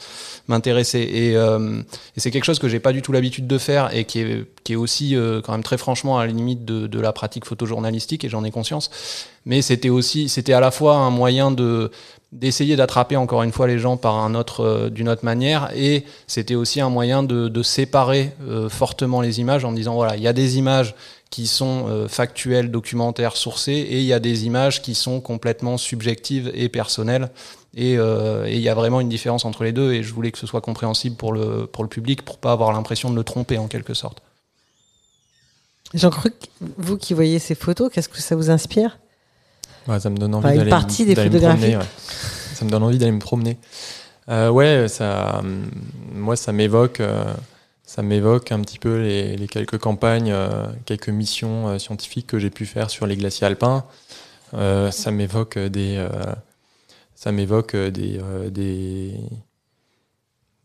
m'intéressaient. Et, euh, et c'est quelque chose que j'ai pas du tout l'habitude de faire et qui est, qui est aussi euh, quand même très franchement à la limite de, la pratique photojournalistique et j'en ai conscience. Mais c'était aussi, c'était à la fois un moyen de d'essayer d'attraper encore une fois les gens par un autre euh, d'une autre manière et c'était aussi un moyen de, de séparer euh, fortement les images en disant voilà il y a des images qui sont euh, factuelles documentaires sourcées et il y a des images qui sont complètement subjectives et personnelles et il y a vraiment une différence entre les deux et je voulais que ce soit compréhensible pour le pour le public pour pas avoir l'impression de le tromper en quelque sorte Jean-Claude vous qui voyez ces photos qu'est-ce que ça vous inspire Ouais, ça me donne envie d'aller des photographies. Ouais. Ça me donne envie d'aller me promener. Euh, ouais, ça, moi, ça m'évoque, euh, ça m'évoque un petit peu les, les quelques campagnes, euh, quelques missions scientifiques que j'ai pu faire sur les glaciers alpins. Ça m'évoque des, ça m'évoque des, des,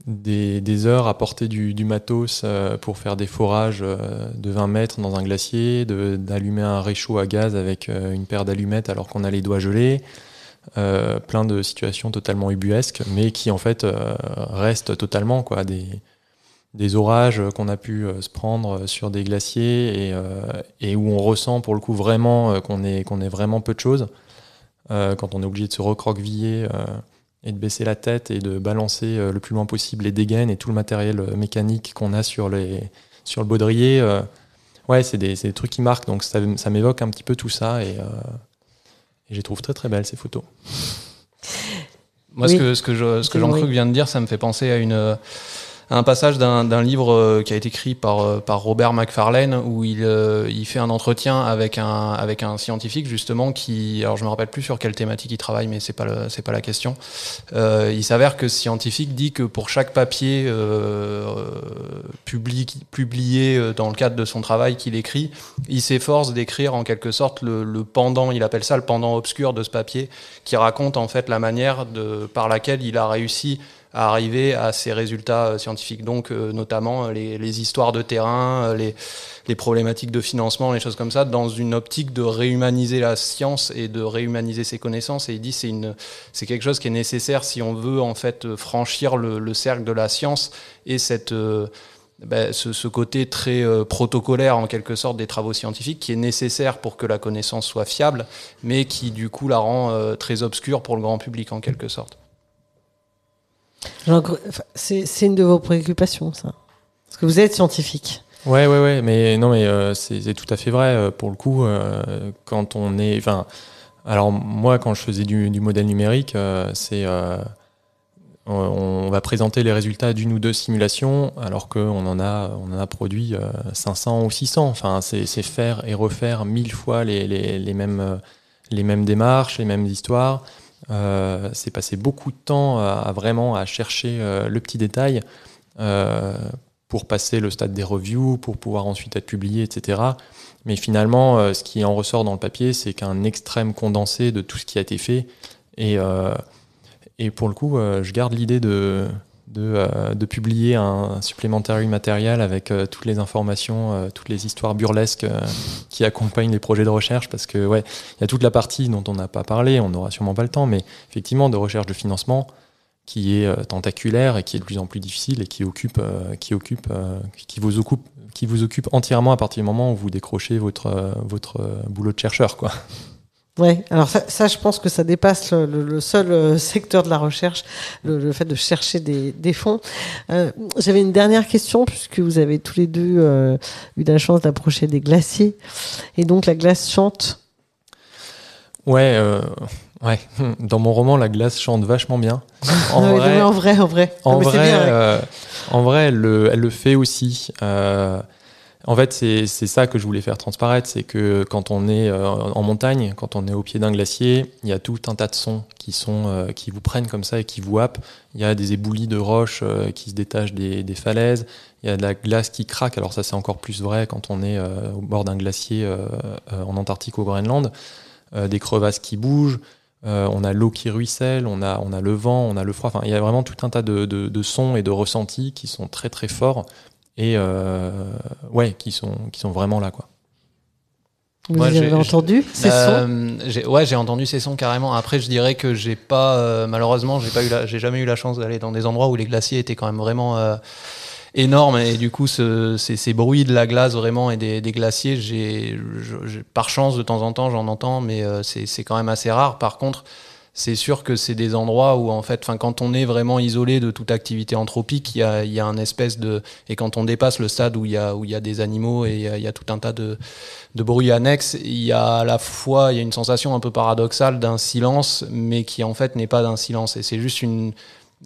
des, heures à porter du, matos pour faire des forages de 20 mètres dans un glacier, d'allumer un réchaud à gaz avec une paire d'allumettes alors qu'on a les doigts gelés. Euh, plein de situations totalement ubuesques, mais qui en fait euh, restent totalement quoi, des, des orages qu'on a pu euh, se prendre sur des glaciers et, et, où on ressent pour le coup vraiment qu'on est, qu'on est vraiment peu de choses. quand on est obligé de se recroqueviller et de baisser la tête et de balancer le plus loin possible les dégaines et tout le matériel mécanique qu'on a sur, les, sur le baudrier. ouais, c'est des, des, trucs qui marquent, donc ça, ça m'évoque un petit peu tout ça et et je les trouve très très belles ces photos. Moi, oui. ce que, ce que, je, ce que Jean-Cruc vient de dire, ça me fait penser à une un passage d'un livre euh, qui a été écrit par, euh, par Robert McFarlane où il, euh, il fait un entretien avec un, avec un scientifique justement qui, alors je me rappelle plus sur quelle thématique il travaille, mais c'est pas c'est pas la question. Il s'avère que ce scientifique dit que pour chaque papier euh, publié dans le cadre de son travail qu'il écrit, il s'efforce d'écrire en quelque sorte le, le, pendant, il appelle ça le pendant obscur de ce papier, qui raconte en fait la manière de, par laquelle il a réussi à arriver à ces résultats euh, scientifiques. Donc, euh, notamment euh, les, les, histoires de terrain, les, les, problématiques de financement, les choses comme ça, dans une optique de réhumaniser la science et de réhumaniser ses connaissances. Et il dit c'est une, c'est quelque chose qui est nécessaire si on veut en fait franchir le, le cercle de la science et cette ben, ce, ce, côté très protocolaire en quelque sorte des travaux scientifiques qui est nécessaire pour que la connaissance soit fiable, mais qui du coup la rend très obscure pour le grand public en quelque sorte. C'est une de vos préoccupations, ça Parce que vous êtes scientifique. Ouais, ouais, ouais, mais non, mais euh, c'est tout à fait vrai. Pour le coup, quand on est, enfin, alors moi, quand je faisais du, modèle numérique, c'est on va présenter les résultats d'une ou deux simulations, alors qu'on en a, a produit 500 ou 600. Enfin, c'est faire et refaire mille fois les, mêmes, les mêmes démarches, les mêmes histoires. Euh, c'est passer beaucoup de temps à, vraiment à chercher euh, le petit détail euh, pour passer le stade des reviews, pour pouvoir ensuite être publié, etc. Mais finalement, ce qui en ressort dans le papier, c'est qu'un extrême condensé de tout ce qui a été fait. Et et pour le coup, je garde l'idée de, de, euh, de, publier un supplémentaire matériel avec euh, toutes les informations, toutes les histoires burlesques qui accompagnent les projets de recherche, parce que ouais, il y a toute la partie dont on n'a pas parlé, on n'aura sûrement pas le temps, mais effectivement de recherche de financement qui est tentaculaire et qui est de plus en plus difficile et qui occupe, qui occupe, qui vous occupe, qui vous occupe entièrement à partir du moment où vous décrochez votre votre boulot de chercheur, quoi. Ouais, alors ça, ça, je pense que ça dépasse le, le, seul euh, [laughs] secteur de la recherche, le, le fait de chercher des, des fonds. Euh, J'avais une dernière question, puisque vous avez tous les deux euh, eu la chance d'approcher des glaciers, et donc la glace chante. Ouais, euh, ouais. [laughs] Dans mon roman, la glace chante vachement bien. [laughs] En, vrai, en vrai, en vrai, en vrai, bien, ouais. en vrai, elle le, elle le fait aussi. Euh, en fait, c'est ça que je voulais faire transparaître, c'est que quand on est euh, en montagne, quand on est au pied d'un glacier, il y a tout un tas de sons qui sont euh, qui vous prennent comme ça et qui vous happent. Il y a des éboulis de roches euh, qui se détachent des, falaises. Il y a de la glace qui craque. Alors ça, c'est encore plus vrai quand on est au bord d'un glacier en Antarctique au Groenland. des crevasses qui bougent. on a l'eau qui ruisselle, on a, on a le vent, on a le froid. Enfin, il y a vraiment tout un tas de, de, de sons et de ressentis qui sont très très forts et euh, ouais, qui sont, qui sont vraiment là, quoi. Vous ouais, avez entendu ces euh, sons Ouais, j'ai entendu ces sons carrément. Après, je dirais que j'ai pas, euh, malheureusement, j'ai pas eu, j'ai jamais eu la chance d'aller dans des endroits où les glaciers étaient quand même vraiment euh, énormes et du coup, ce, ces, ces, bruits de la glace vraiment et des, des glaciers, j'ai, par chance de temps en temps, j'en entends, mais euh, c'est quand même assez rare. Par contre, c'est sûr que c'est des endroits où en fait, quand on est vraiment isolé de toute activité anthropique, il y a, y a un espèce de et quand on dépasse le stade où il y a y a des animaux et il y, y a, tout un tas de de bruits annexes, il y a à la fois il y a une sensation un peu paradoxale d'un silence, mais qui en fait n'est pas d'un silence. Et c'est juste une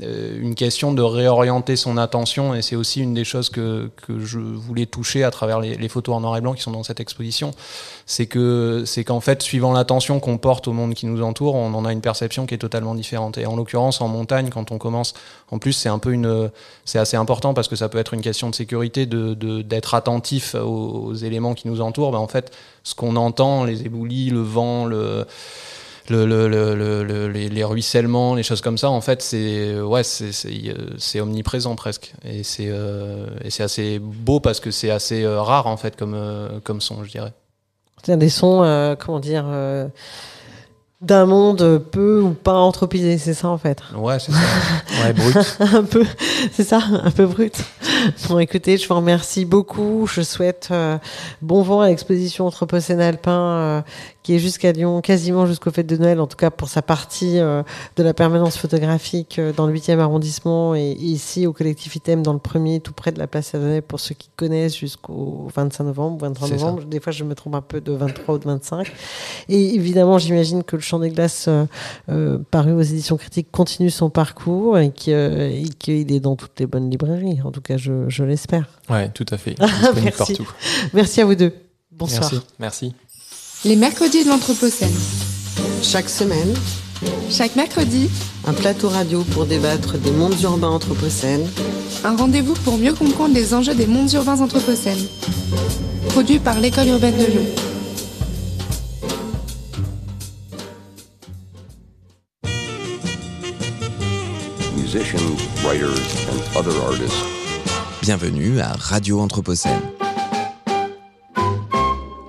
une question de réorienter son attention et c'est aussi une des choses que, que je voulais toucher à travers les, les, photos en noir et blanc qui sont dans cette exposition. C'est que c'est qu'en fait suivant l'attention qu'on porte au monde qui nous entoure on en a une perception qui est totalement différente. Et en l'occurrence en montagne quand on commence en plus c'est un peu une c'est assez important parce que ça peut être une question de sécurité de d'être attentif aux, aux, éléments qui nous entourent. Ben, en fait ce qu'on entend les éboulis le vent le le, le, le, les, les, ruissellements, les choses comme ça, en fait, c'est ouais, c'est omniprésent presque. Et c'est euh, assez beau parce que c'est assez euh, rare, en fait, comme, euh, comme son, je dirais. C'est des sons, euh, comment dire d'un monde peu ou pas anthropisé, c'est ça en fait. Ouais, c'est ça. [laughs] ouais, brut. un peu, c'est ça, un peu brut. Bon, écoutez, je vous remercie beaucoup. Je souhaite euh, bon vent à l'exposition Anthropocène Alpin euh, qui est jusqu'à Lyon, quasiment jusqu'au fêtes de Noël, en tout cas pour sa partie euh, de la permanence photographique euh, dans le 8e arrondissement et, et, ici au collectif Item dans le premier, tout près de la place Adonai pour ceux qui connaissent jusqu'au 25 novembre, 23 novembre. Ça. Des fois, je me trompe un peu de 23 ou de 25. Et évidemment, j'imagine que le Champ des Glaces, euh, paru aux éditions critiques, continue son parcours et qu'il qu est dans toutes les bonnes librairies. En tout cas, je, je l'espère. Ouais, tout à fait. [laughs] Merci. partout. Merci à vous deux. Bonsoir. Merci. Merci. Les mercredis de l'Anthropocène. Chaque semaine, chaque mercredi, un plateau radio pour débattre des mondes urbains anthropocènes. Un rendez-vous pour mieux comprendre les enjeux des mondes urbains anthropocènes. Produit par l'École urbaine de Lyon. Musicians, writers and other artists. Bienvenue à Radio Anthropocène.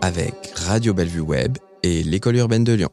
Avec Radio Bellevue Web et l'École urbaine de Lyon.